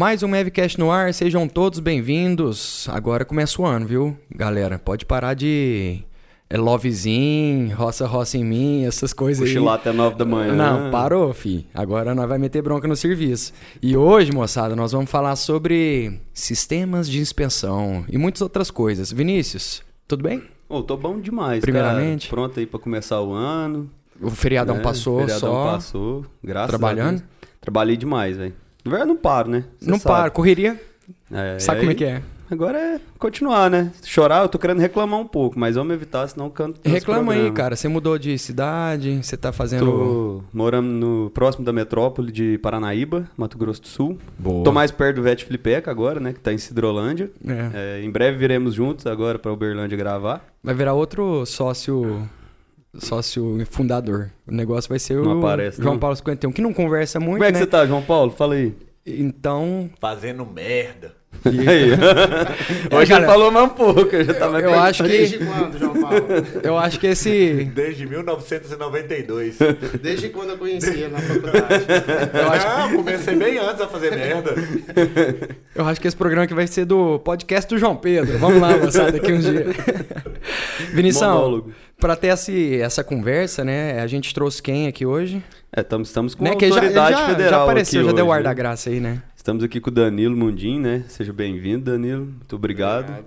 Mais um Mavcast no ar, sejam todos bem-vindos. Agora começa o ano, viu, galera? Pode parar de é lovezinho, roça roça em mim, essas coisas aí. Cochilar até 9 da manhã. Não, parou, fi. Agora nós vai meter bronca no serviço. E hoje, moçada, nós vamos falar sobre sistemas de inspeção e muitas outras coisas. Vinícius, tudo bem? Ô, tô bom demais, Primeiramente. cara. Pronto aí pra começar o ano. O feriadão né? passou Feriadão só. passou, graças Trabalhando? a Deus. Trabalhei demais, velho. Na verdade, não paro, né? Cê Não sabe. para, correria. É, Sabe como é que é? Agora é continuar, né? Chorar, eu tô querendo reclamar um pouco, mas vamos evitar, senão eu canto. Reclama aí, cara. Você mudou de cidade, você tá fazendo. Tô morando no próximo da metrópole de Paranaíba, Mato Grosso do Sul. Boa. Tô mais perto do Vete Flipeca agora, né? Que tá em Cidrolândia. É. É, em breve viremos juntos agora pra Uberlândia gravar. Vai virar outro sócio. Sócio fundador. O negócio vai ser Não o aparece, João não? Paulo 51, que não conversa muito, Como é que né? você tá, João Paulo? Fala aí. Então. Fazendo merda. Aí. Hoje cara, ele falou mais um pouco, eu já tava eu acho que- Desde quando, João Paulo? Eu acho que esse. Desde 1992. Desde quando eu conheci ele na faculdade. Eu acho, Não, comecei bem antes a fazer merda. eu acho que esse programa aqui vai ser do podcast do João Pedro. Vamos lá, moçada, daqui uns dias. Vinição, pra ter esse, essa conversa, né? A gente trouxe quem aqui hoje? É, tamo, estamos com né? autoridade já, federal já apareceu, aqui já deu o ar da graça aí, né? Estamos aqui com o Danilo Mundim, né? Seja bem-vindo, Danilo. Muito obrigado.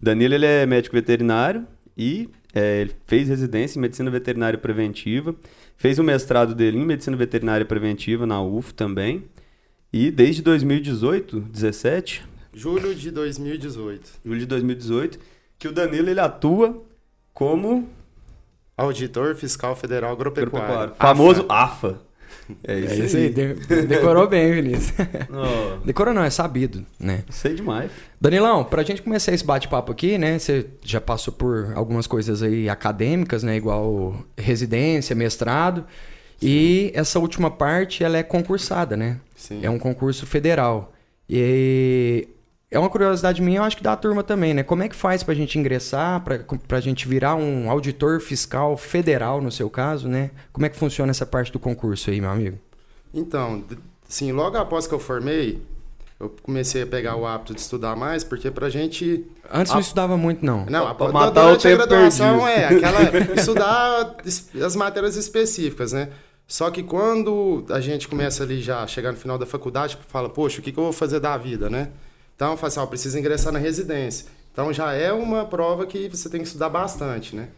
Danilo, ele é médico veterinário e é, ele fez residência em Medicina Veterinária Preventiva. Fez o mestrado dele em Medicina Veterinária Preventiva na UF também. E desde 2018, 17, Julho de 2018. julho de 2018, que o Danilo ele atua como Auditor Fiscal Federal Agropecuário. agropecuário. Famoso AFA. É É isso, isso aí, de- decorou bem, Vinícius. Ó, Decorou não, é sabido, né? sei demais. Danilão, pra gente começar esse bate-papo aqui, né? Você já passou por algumas coisas aí acadêmicas, né? Igual residência, mestrado. E essa última parte, ela é concursada, né? Sim. É um concurso federal. E é uma curiosidade minha, eu acho que da turma também, né? Como é que faz pra gente ingressar, pra, pra gente virar um auditor fiscal federal, no seu caso, né? Como é que funciona essa parte do concurso aí, meu amigo? Então, sim, logo após que eu formei, eu comecei a pegar o hábito de estudar mais, porque pra gente... Antes não estudava muito, não. Não, Pra a, matar o a graduação perdido. é aquela estudar es- as matérias específicas, né? Só que quando a gente começa ali já chegar no final da faculdade, fala, poxa, o que, que eu vou fazer da vida, né? Então, eu falo assim, ó, preciso ingressar na residência. Então, já é uma prova que você tem que estudar bastante, né?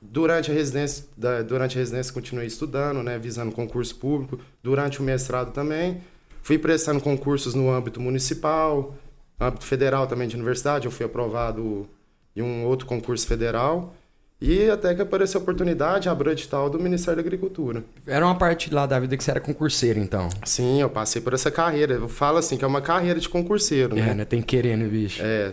Durante a residência, durante a residência continuei estudando, né, visando concurso público. Durante o mestrado também, fui prestando concursos no âmbito municipal, âmbito federal também de universidade. Eu fui aprovado em um outro concurso federal. E até que apareceu a oportunidade, abriu edital do Ministério da Agricultura. Era uma parte lá da vida que você era concurseiro, então. Sim, eu passei por essa carreira. Eu falo assim que é uma carreira de concurseiro, É, né? né? Tem que querer, né, bicho? É,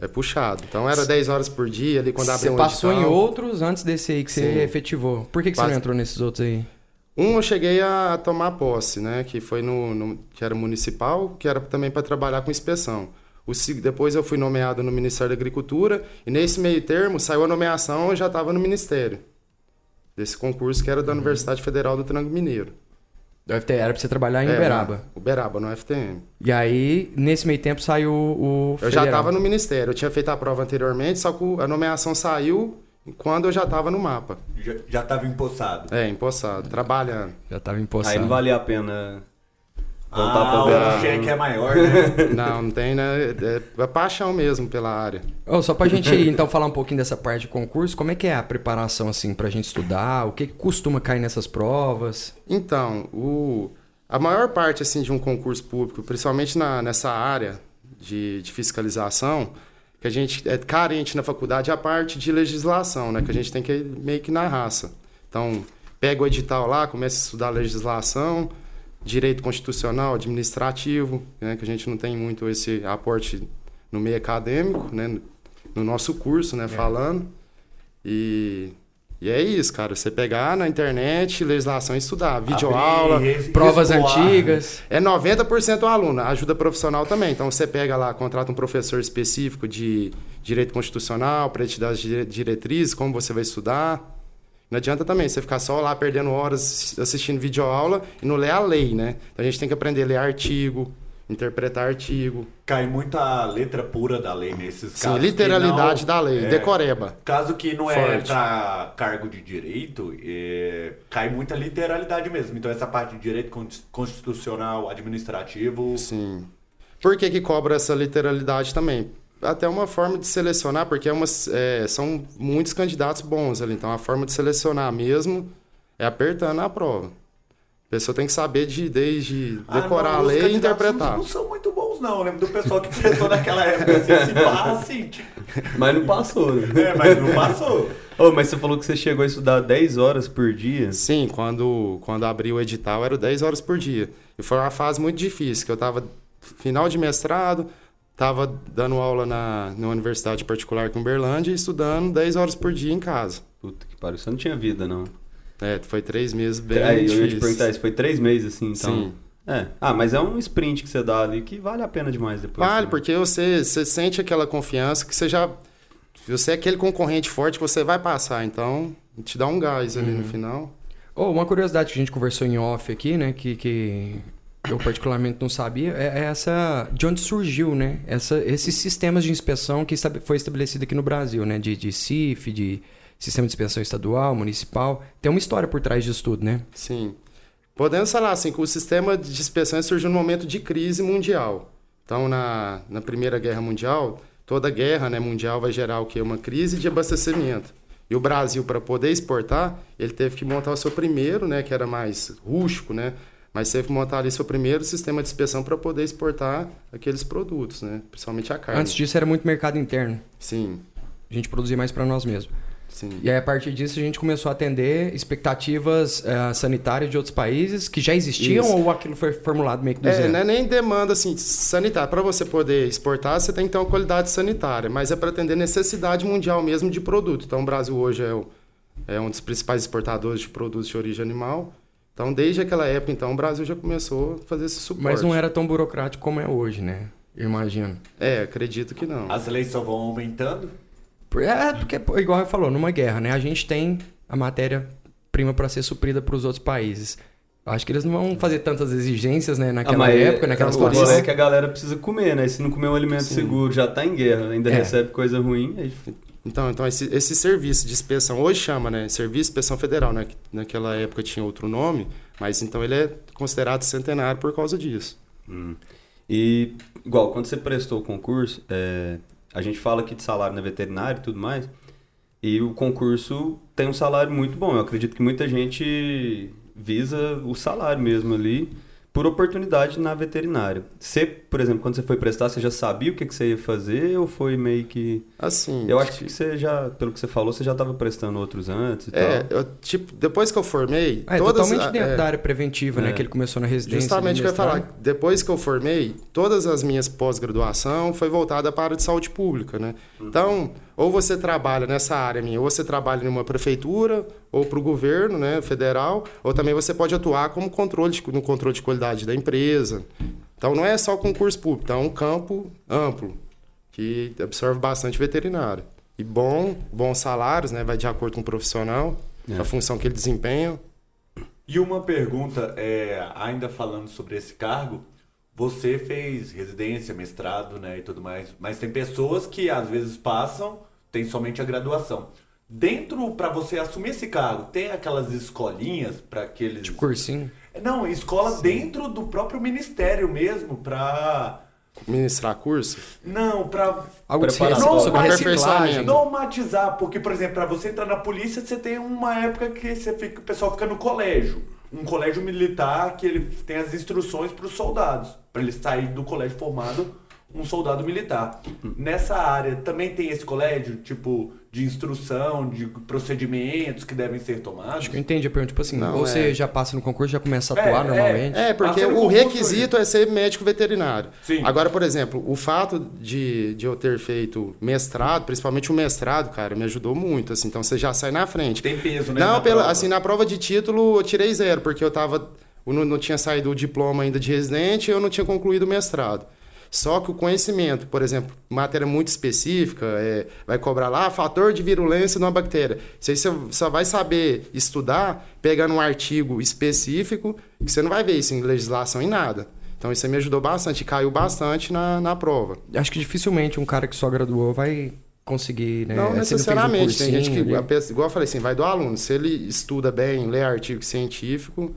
é puxado. Então era 10 horas por dia ali quando Você abriu um passou em edital. outros antes desse aí que você Sim. efetivou. Por que, que você não Passe- entrou nesses outros aí? Um eu cheguei a tomar posse, né? Que foi no, no- que era municipal, que era também para trabalhar com inspeção. O, depois eu fui nomeado no Ministério da Agricultura e nesse meio termo saiu a nomeação eu já estava no Ministério. Desse concurso que era da Universidade Federal do Trango Mineiro. Era pra você trabalhar em É, Uberaba. Uberaba, no FTM. E aí, nesse meio tempo, saiu o Eu federal. já estava no Ministério. Eu tinha feito a prova anteriormente, só que a nomeação saiu quando eu já estava no mapa. Já, já tava empossado. É, empossado, trabalhando. Já tava Aí empossado. não valia a pena voltar Ah, pra o cheque é maior, né? Não, não tem, né? É, é paixão mesmo pela área. Ô, só pra gente, então, falar um pouquinho dessa parte de concurso, como é que é a preparação, assim, pra gente estudar? O que, que costuma cair nessas provas? Então, o, a maior parte assim de um concurso público, principalmente na, nessa área de, de fiscalização, que a gente é carente na faculdade é a parte de legislação, né? Que a gente tem que ir meio que na raça. Então, pega o edital lá, começa a estudar legislação, direito constitucional, administrativo, né? Que a gente não tem muito esse aporte no meio acadêmico, né? No nosso curso, né? Falando. E, e é isso, cara. Você pegar na internet, legislação e estudar. Videoaula. Abrir, Provas antigas. É 90% o aluno, ajuda profissional também. Então você pega lá, contrata um professor específico de direito constitucional para te dar as dire- diretrizes, como você vai estudar. Não adianta também você ficar só lá perdendo horas assistindo videoaula e não ler a lei, né? Então a gente tem que aprender a ler artigo, interpretar artigo. Cai muita letra pura da lei nesses Sim, casos. que literalidade não- da lei, é, decoreba. Caso que não é pra cargo de direito, é, cai muita literalidade mesmo. Então essa parte de direito con- constitucional, administrativo, Sim. Por que, que cobra essa literalidade também? Até uma forma de selecionar, porque é umas, é, são muitos candidatos bons ali. Então, a forma de selecionar mesmo é apertando a prova. A pessoa tem que saber de, desde Ah, decorar não, a lei e candidatos interpretar. Não são muito bons, não. Eu lembro do pessoal que prestou naquela época assim, se pá, assim, tipo, Mas não passou, né? é, mas não passou. Ô, mas você falou que você chegou a estudar 10 horas por dia. Sim, quando, quando abri o edital era 10 horas por dia. E foi uma fase muito difícil, que eu estava final de mestrado, estava dando aula na, na universidade particular com Uberlândia e estudando 10 horas por dia em casa. Puta que pariu, você não tinha vida, não. É, foi três meses bem Aí, eu ia te perguntar isso, foi três meses assim, então. Sim. É. Ah, mas é um sprint que você dá ali que vale a pena demais depois. Vale, né? porque você, você sente aquela confiança que você já... Você é aquele concorrente forte que você vai passar, então te dá um gás ali Uhum. no final. Oh, uma curiosidade que a gente conversou em off aqui, né? Que, que eu particularmente não sabia, é é essa. De onde surgiu, né? Essa, esses sistemas de inspeção que foi estabelecido aqui no Brasil, né? De, de CIF, de Sistema de Inspeção Estadual, Municipal. Tem uma história por trás disso tudo, né? Sim. Podemos falar assim, que o sistema de inspeção surgiu num momento de crise mundial. Então, na, na Primeira Guerra Mundial, toda guerra né, mundial vai gerar o quê? Uma crise de abastecimento. E o Brasil, para poder exportar, ele teve que montar o seu primeiro, né, que era mais rústico, né? Mas teve que montar ali seu primeiro sistema de inspeção para poder exportar aqueles produtos, né? Principalmente a carne. Antes disso era muito mercado interno. Sim, A gente produzia mais para nós mesmos. sim. E aí, a partir disso, a gente começou a atender expectativas eh, sanitárias de outros países que já existiam Isso. ou aquilo foi formulado meio que do É, zero? não é nem demanda assim sanitária. Para você poder exportar, você tem que ter uma qualidade sanitária, mas é para atender necessidade mundial mesmo de produto. Então, o Brasil hoje é, o- é um dos principais exportadores de produtos de origem animal. Então, desde aquela época, então, o Brasil já começou a fazer esse suporte. Mas não era tão burocrático como é hoje, né? Eu imagino. É, acredito que não. As leis só vão aumentando. É, porque, igual eu falou, numa guerra, né? A gente tem a matéria-prima para ser suprida para os outros países. Acho que eles não vão fazer tantas exigências, né? Naquela mas época, naquela o situação. rolê é que a galera precisa comer, né? Se não comer um alimento Sim. seguro, já tá em guerra, ainda É. recebe coisa ruim. Aí... Então, então esse, esse serviço de inspeção, hoje chama, né? Serviço de Inspeção Federal, né? que Naquela época tinha outro nome, mas então ele é considerado centenário por causa disso. Hum. E, igual, quando você prestou o concurso, é, a gente fala aqui de salário na veterinária e tudo mais, e o concurso tem um salário muito bom. Eu acredito que muita gente visa o salário mesmo ali por oportunidade na veterinária. Você, por exemplo, quando você foi prestar, você já sabia o que, que você ia fazer ou foi meio que... Assim. Eu acho que você já, pelo que você falou, você já estava prestando outros antes e É, tal. eu, tipo, depois que eu formei, É, todas totalmente dentro é, da área preventiva, né? É. Que ele começou na residência. Justamente o que eu ia falar. Depois que eu formei, todas as minhas pós-graduação foi voltada para a área de saúde pública, né? Então, ou você trabalha nessa área minha, ou você trabalha em uma prefeitura, ou para o governo, né, federal, ou também você pode atuar como controle de- no controle de qualidade da empresa. Então, não é só concurso público, então é um campo amplo que absorve bastante veterinário. E bom, bons salários, né? Vai de acordo com o profissional, É. a função que ele desempenha. E uma pergunta, é, ainda falando sobre esse cargo, você fez residência, mestrado, né, e tudo mais, mas tem pessoas que às vezes passam, tem somente a graduação. Dentro, para você assumir esse cargo, tem aquelas escolinhas para aqueles... Tipo cursinho. Não, escola dentro do próprio ministério mesmo, para... Ministrar curso? Não, para normatizar, porque, por exemplo, para você entrar na polícia, você tem uma época que você fica, o pessoal fica no colégio. Um colégio militar que ele tem as instruções para os soldados, para ele sair do colégio formado um soldado militar. Nessa área também tem esse colégio, tipo, de instrução, de procedimentos que devem ser tomados. Acho que eu entendi a pergunta. Tipo assim, Não, ou é. você já passa no concurso, já começa a É, atuar é. normalmente. É, porque Passa no o requisito é ser médico veterinário. Sim. Agora, por exemplo, o fato de, de eu ter feito mestrado, principalmente o mestrado, cara, me ajudou muito. Assim, então você já sai na frente. Tem peso, né? Não, na pela, prova. assim, na prova de título eu tirei zero, porque eu tava. Eu não, não tinha saído o diploma ainda de residente e eu não tinha concluído o mestrado. Só que o conhecimento, por exemplo, matéria muito específica, é, vai cobrar lá fator de virulência de uma bactéria. Isso aí você só vai saber estudar pegando um artigo específico, que você não vai ver isso em legislação em nada. Então isso aí me ajudou bastante, caiu bastante na, na prova. Acho que dificilmente um cara que só graduou vai conseguir, né? Não Se ele fez um necessariamente. Tem gente que, a ali. igual eu falei assim, vai do aluno. Se ele estuda bem, lê artigo científico.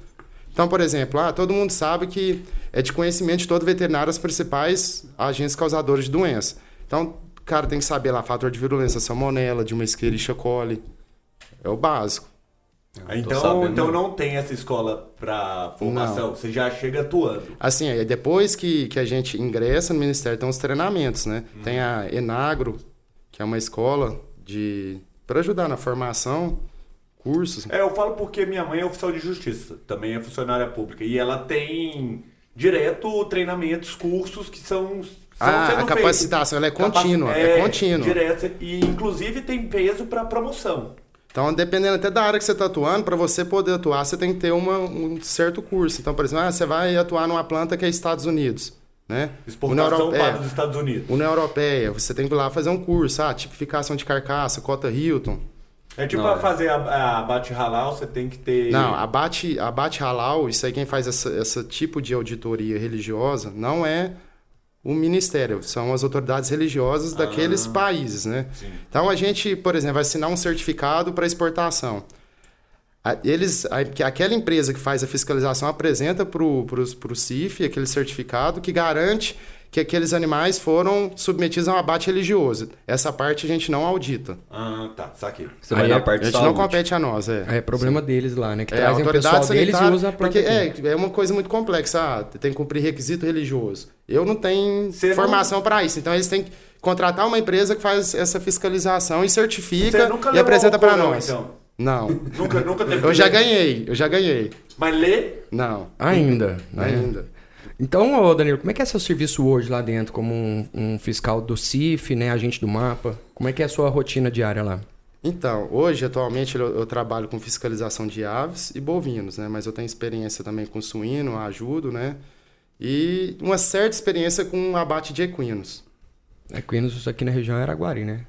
Então, por exemplo, ah, todo mundo sabe que é de conhecimento de todo veterinário as principais agentes causadores de doença. Então, o cara tem que saber lá fator de virulência, salmonela, de uma Escherichia coli. É o básico. Então, sabendo. então não tem essa escola pra formação. Você já chega atuando. Assim, aí depois que, que a gente ingressa no Ministério, tem uns treinamentos, né? Tem a Enagro, que é uma escola de para ajudar na formação, cursos. É, eu falo porque minha mãe é oficial de justiça, também é funcionária pública. E ela tem direto treinamentos, cursos que são. são Ah, a capacitação, é contínua, Capaci- é contínua. Direto, e inclusive tem peso para promoção. Então, dependendo até da área que você está atuando, para você poder atuar, você tem que ter uma, um certo curso. Então, por exemplo, ah, você vai atuar numa planta que é Estados Unidos, né? Exportação Europeia. para os Estados Unidos. União Europeia, você tem que ir lá fazer um curso, ah, tipificação de carcaça, cota Hilton. É tipo Não, pra é. fazer a, a bate halal, você tem que ter. Não, abate, abate halal, isso aí quem faz essa, esse tipo de auditoria religiosa não é o ministério, são as autoridades religiosas daqueles países, né? Sim. Então a gente, por exemplo, vai assinar um certificado para exportação. A- Eles, a- que aquela empresa que faz a fiscalização apresenta para o CIF aquele certificado que garante que aqueles animais foram submetidos a um abate religioso. Essa parte a gente não audita. Ah, tá, saquei. Você Aí vai é- na A parte de gente não saúde. compete a nós, é. É problema deles lá, né? Que É, a trazem o pessoal autoridade deles e usa a planta porque é, é uma coisa muito complexa. Ah, tem que cumprir requisito religioso. Eu não tenho Você não- formação para isso. Então eles têm que contratar uma empresa que faz essa fiscalização e certifica e apresenta para não, nós. então? Não. Nunca, nunca teve Eu já ganhei, eu já ganhei. Mas lê? Não, Ainda, né? ainda. Então, ô Danilo, como é que é seu serviço hoje lá dentro, como um, um fiscal do CIF, né, agente do mapa? Como é que é a sua rotina diária lá? Então, hoje, atualmente, eu, eu trabalho com fiscalização de aves e bovinos, né? Mas eu tenho experiência também com suíno, ajudo, né? E uma certa experiência com abate de equinos. Equinos aqui na região é Araguari, né?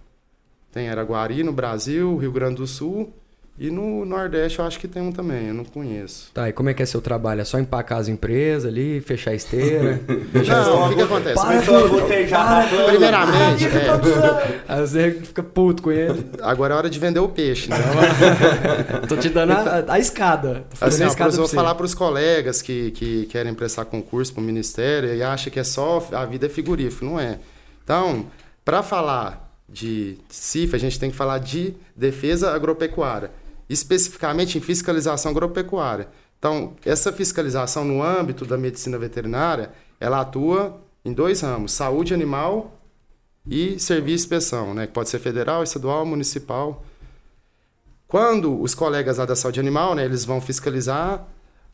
Tem Araguari no Brasil, Rio Grande do Sul e no Nordeste eu acho que tem um também, eu não conheço. Tá, e como é que é seu trabalho? É só empacar as empresas ali, fechar a esteira? deixar Não, o que, que acontece? Começou a gotejar na planta. Primeiramente, que é. vezes fica puto com ele. Agora é hora de vender o peixe, né? Tô te dando a, a escada. Tô fazendo Assim, a ó, escada eu vou falar para os colegas que, que querem prestar concurso para o Ministério e acham que é só a vida é frigorífico. Não é. Então, para falar de CIF, a gente tem que falar de defesa agropecuária, especificamente em fiscalização agropecuária. Então, essa fiscalização no âmbito da medicina veterinária, ela atua em dois ramos, saúde animal e serviço de inspeção, né? que pode ser federal, estadual, municipal. Quando os colegas lá da saúde animal, né, eles vão fiscalizar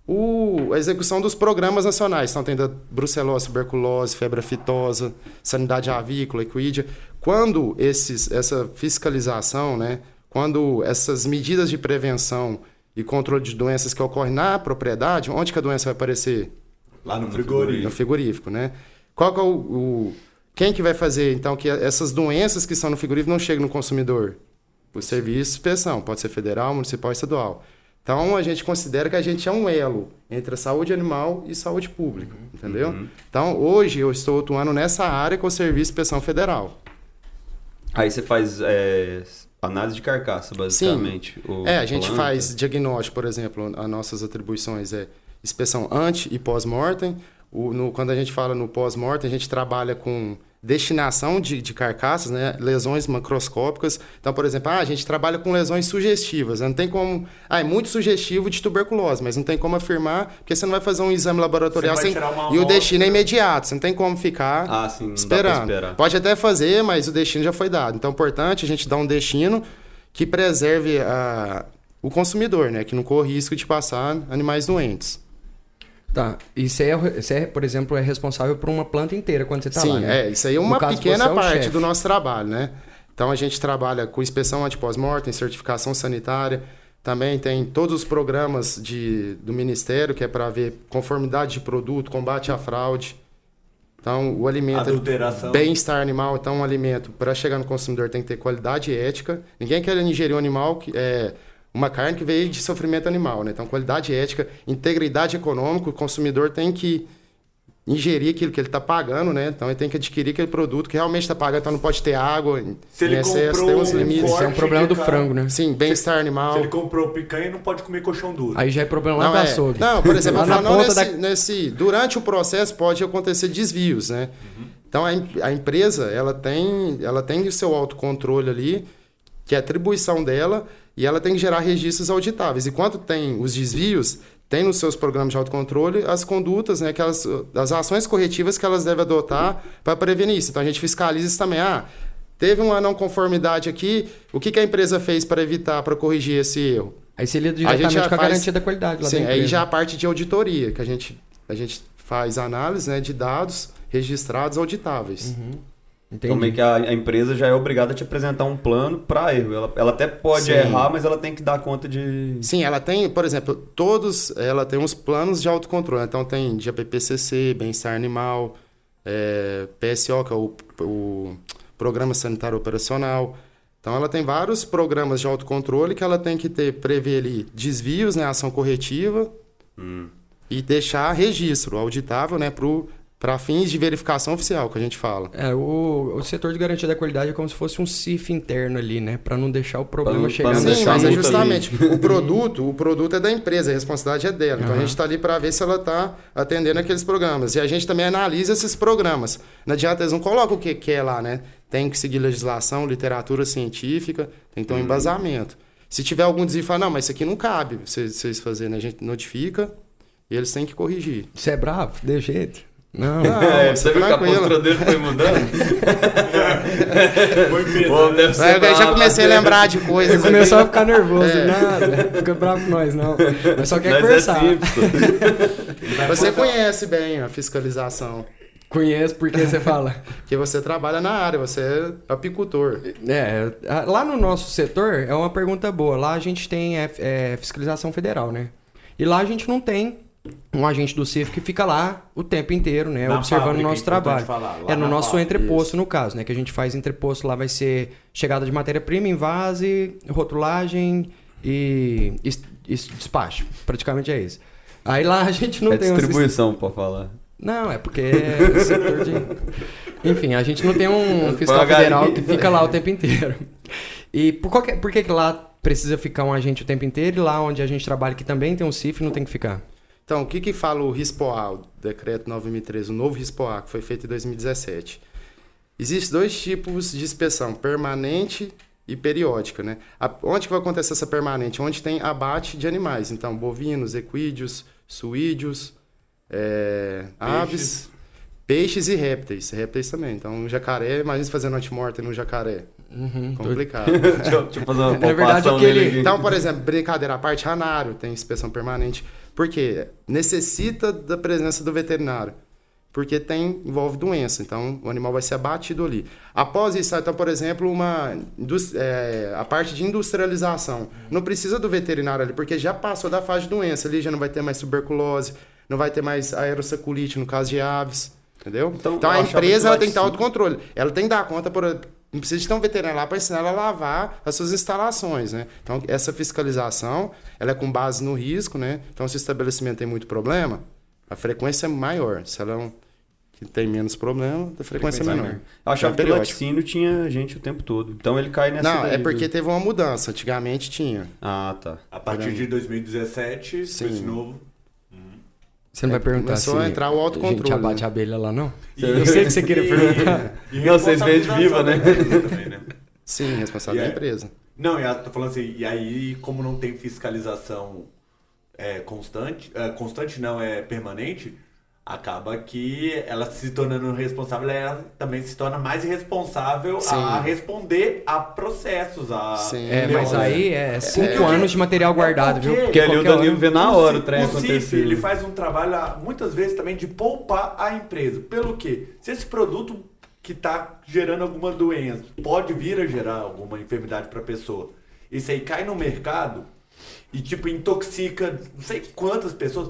o, a execução dos programas nacionais. Então, tem da brucelose, tuberculose, febre aftosa, sanidade avícola, equídea. Quando esses, essa fiscalização, né, quando essas medidas de prevenção e controle de doenças que ocorrem na propriedade, onde que a doença vai aparecer? Lá no No frigorífico. frigorífico, né? Qual que é o, o- quem que vai fazer então que essas doenças que estão no frigorífico não cheguem no consumidor? O serviço de inspeção, pode ser federal, municipal, estadual. Então a gente considera que a gente é um elo entre a saúde animal e saúde pública, entendeu? Então hoje eu estou atuando nessa área com o serviço de inspeção federal. Aí você faz é, análise de carcaça, basicamente. o É, a gente planta. faz diagnóstico, por exemplo, as nossas atribuições é inspeção ante e pós-mortem. Quando a gente fala no pós-mortem, a gente trabalha com destinação de, de carcaças, né? lesões macroscópicas. Então, por exemplo, ah, a gente trabalha com lesões sugestivas. Não tem como. Ah, é muito sugestivo de tuberculose, mas não tem como afirmar, porque você não vai fazer um exame laboratorial sem- e o destino é imediato. Você não tem como ficar Ah, sim, esperando. Pode até fazer, mas o destino já foi dado. Então é importante a gente dar um destino que preserve a- o consumidor, né? Que não corra risco de passar animais doentes. Tá, e você é, você é, por exemplo, é responsável por uma planta inteira quando você tá Sim, lá, né? é. Isso aí é uma caso, pequena é parte chefe. do nosso trabalho, né? Então a gente trabalha com inspeção anti-pós-mortem, certificação sanitária. Também tem todos os programas de, do Ministério, que é para ver conformidade de produto, combate à fraude. Então, o alimento. Adulteração. Bem-estar animal, então, um alimento, para chegar no consumidor, tem que ter qualidade e ética. Ninguém quer ingerir um animal que é uma carne que veio de sofrimento animal, né? Então, qualidade ética, integridade econômica, o consumidor tem que ingerir aquilo que ele está pagando, né? Então ele tem que adquirir aquele produto que realmente está pagando, então não pode ter água Se ele em excesso, comprou tem uns limites. Isso é um problema do frango, né? Sim, bem-estar animal. Se ele comprou picanha, não pode comer colchão duro. Aí já é problema lá Não, do é. açougue. não, por exemplo, Lá eu na falo, não nesse, da... nesse- durante o processo pode acontecer desvios, né? Então a, a empresa ela tem, ela tem o seu autocontrole ali, que é atribuição dela, e ela tem que gerar registros auditáveis. E quando tem os desvios, tem nos seus programas de autocontrole as condutas, né, que elas, as ações corretivas que elas devem adotar para prevenir isso. Então a gente fiscaliza isso também. Ah, teve uma não conformidade aqui, o que, que a empresa fez para evitar, para corrigir esse erro? Aí você lida A diretamente já com a faz- garantia da qualidade lá Sim, da aí já a parte de auditoria, que a gente, a gente faz análise né, de dados registrados auditáveis. Entendi. Então meio que a, a empresa já é obrigada a te apresentar um plano para erro. Ela, ela até pode Sim. errar, mas ela tem que dar conta de. Sim, ela tem, por exemplo, todos, ela tem uns planos de autocontrole. Então tem de APPCC, bem-estar animal, é, PSO, que é o, o Programa Sanitário Operacional. Então ela tem vários programas de autocontrole que ela tem que ter, prever ali desvios, né, ação corretiva e deixar registro auditável, né, para fins de verificação oficial, que a gente fala. É, o, o setor de garantia da qualidade é como se fosse um CIF interno ali, né? Pra não deixar o problema não- chegar pra Sim, mas é justamente o produto, o produto é da empresa, a responsabilidade é dela. Então a gente está ali para ver se ela está atendendo aqueles programas. E a gente também analisa esses programas. Não adianta, eles não colocam o que quer lá, né? Tem que seguir legislação, literatura científica, tem que ter um embasamento. Se tiver algum desvio, fala, não, mas isso aqui não cabe vocês, vocês fazerem. A gente notifica e eles têm que corrigir. Você é bravo? De jeito. Não. Não, É, você viu que a postura dele foi mudando? Foi pesado. Ser Aí eu já comecei a né? lembrar de coisas. Você começou a ficar nervoso, É. nada. Fica bravo com nós, não. Mas só quer Mas é conversar. simples. pô. Você conhece bem a fiscalização. Conheço porque você fala. Porque você trabalha na área, você é apicultor. É, a- lá no nosso setor é uma pergunta boa. Lá a gente tem é, é, fiscalização federal, né? E lá a gente não tem um agente do CIF que fica lá o tempo inteiro, né? Na observando o nosso é importante trabalho. falar, é no nosso fábrica, entreposto, no caso, né? Que a gente faz entreposto lá vai ser chegada de matéria-prima, invase, rotulagem e, e, e despacho. Praticamente é isso. Aí lá a gente não É tem um distribuição, pra falar. não, é porque é setor de. Enfim, a gente não tem um fiscal Paga aí. federal que fica lá o tempo inteiro. E por, qualquer, por que, que lá precisa ficar um agente o tempo inteiro e lá onde a gente trabalha, que também tem um CIF, não tem que ficar? Então, o que, que fala o RISPOA, o decreto 9013, o novo RISPOA, que foi feito em 2017? Existem dois tipos de inspeção, permanente e periódica, né? A- onde que vai acontecer essa permanente? Onde tem abate de animais, então, bovinos, equídeos, suídeos, é, aves, peixes e répteis, répteis também. Então, um jacaré, imagina fazendo antemortem no jacaré, Uhum. complicado. Deixa eu, deixa eu fazer uma Na verdade, aquele-. Então, por exemplo, brincadeira à parte, ranário tem inspeção permanente. Por quê? Necessita da presença do veterinário. Porque tem, envolve doença. Então, o animal vai ser abatido ali. Após isso, então, por exemplo, uma é, a parte de industrialização. Não precisa do veterinário ali, porque já passou da fase de doença. Ali já não vai ter mais tuberculose, não vai ter mais aerosaculite no caso de aves. Entendeu? Então, Então, a empresa ela tem que ter sim. autocontrole. Ela tem que dar conta por. Não precisa de ter um veterinário lá para ensinar ela a lavar as suas instalações, né? Então, essa fiscalização, ela é com base no risco, né? Então, se o estabelecimento tem muito problema, a frequência é maior. Se ela é um que tem menos problema, a frequência é menor. Eu achava É que o laticínio tinha gente o tempo todo. Então ele cai nessa. Não, daí é do- porque teve uma mudança. Antigamente tinha. Ah, tá. A partir de 2017, com Sim. esse novo. Você não vai É, perguntar se a entrar o a autocontrole, gente abate né? a abelha lá, não? E- Eu sei que você queria perguntar. E Não, vocês vendem viva, né? também, né? Sim, responsável E da é- empresa. Não, e a- tô falando assim, e aí, como não tem fiscalização é, constante, é, constante não, é permanente, acaba que ela se tornando responsável, ela também se torna mais responsável Sim. a responder a processos, a... Sim. É, mas aí é cinco porque- anos de material guardado, É viu? porque- Porque ali o Danilo vê na hora o trem acontecer. ele faz um trabalho, muitas vezes, também de poupar a empresa. Pelo quê? Se esse produto que está gerando alguma doença pode vir a gerar alguma enfermidade para a pessoa, isso aí cai no mercado e, tipo, intoxica não sei quantas pessoas,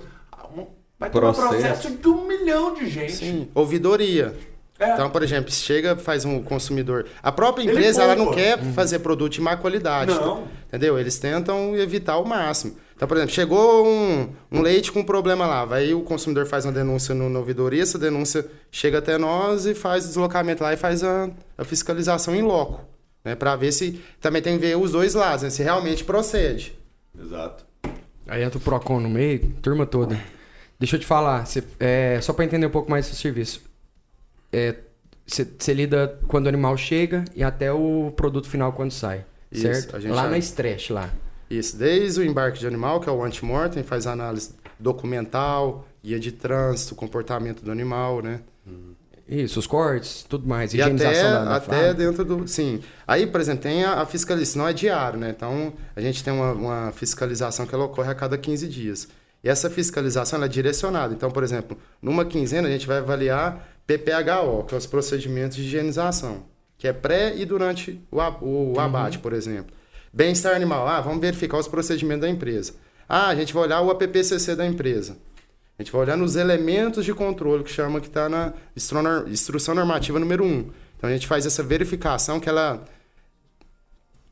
vai ter um Processo. processo de um milhão de gente. Sim. Ouvidoria. É. Então, por exemplo, chega, faz um consumidor. A própria empresa, ela não quer fazer produto de má qualidade. Não. Entendeu? Eles tentam evitar ao máximo. Então, por exemplo, chegou um, um leite com um problema lá, aí o consumidor faz uma denúncia no, na ouvidoria, essa denúncia chega até nós e faz deslocamento lá e faz a, a fiscalização em loco, né? Para ver se também tem que ver os dois lados, né? Se realmente procede. Exato. Aí entra o Procon no meio, turma toda. Deixa eu te falar, cê- é, só para entender um pouco mais do serviço. Você lida quando o animal chega e até o produto final quando sai, Isso, certo? Lá já- na estreche, lá. Isso, desde o embarque de animal, que é o antemortem, faz análise documental, guia de trânsito, comportamento do animal, né? Isso, os cortes, tudo mais, E até, higienização da, da até dentro do. Sim. Aí, por exemplo, tem a, a fiscalização, não é diário, né? Então, a gente tem uma, uma fiscalização que ela ocorre a cada 15 dias. E essa fiscalização ela é direcionada. Então, por exemplo, numa quinzena a gente vai avaliar PPHO, que é os procedimentos de higienização, que é pré e durante o, o abate, por exemplo. Bem-estar animal, ah, vamos verificar os procedimentos da empresa. Ah, a gente vai olhar o APPCC da empresa. A gente vai olhar nos elementos de controle que chama que está na instrução normativa número 1. Então a gente faz essa verificação que ela,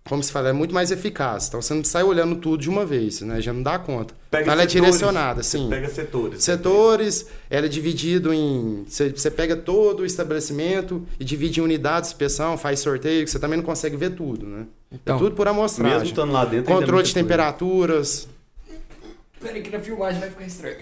como se fala, é muito mais eficaz. Então você não sai olhando tudo de uma vez, né? Já não dá conta. Pega então ela é setores, direcionada, você sim. Pega setores. Setores, ela é dividido em. Você, você pega todo o estabelecimento e divide em unidades de inspeção, faz sorteio, que você também não consegue ver tudo, né? Então, é tudo por amostragem. Mesmo estando lá dentro, é Controle de temperaturas. Peraí que na filmagem vai ficar estranho.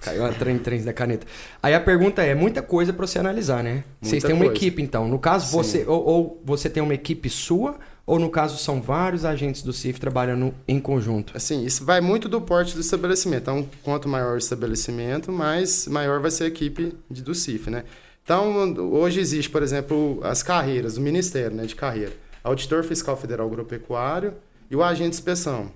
Caiu a trem, trem da caneta. Aí a pergunta é, muita coisa pra você analisar, né? Vocês Muita têm uma coisa. equipe, então. No caso, você ou, ou você tem uma equipe sua, ou no caso são vários agentes do CIF trabalhando em conjunto. Assim, isso vai muito do porte do estabelecimento. Então, quanto maior o estabelecimento, mais maior vai ser a equipe de- do CIF, né? Então, hoje existe, por exemplo, as carreiras, o Ministério né, de Carreira. Auditor Fiscal Federal Agropecuário e o agente de inspeção.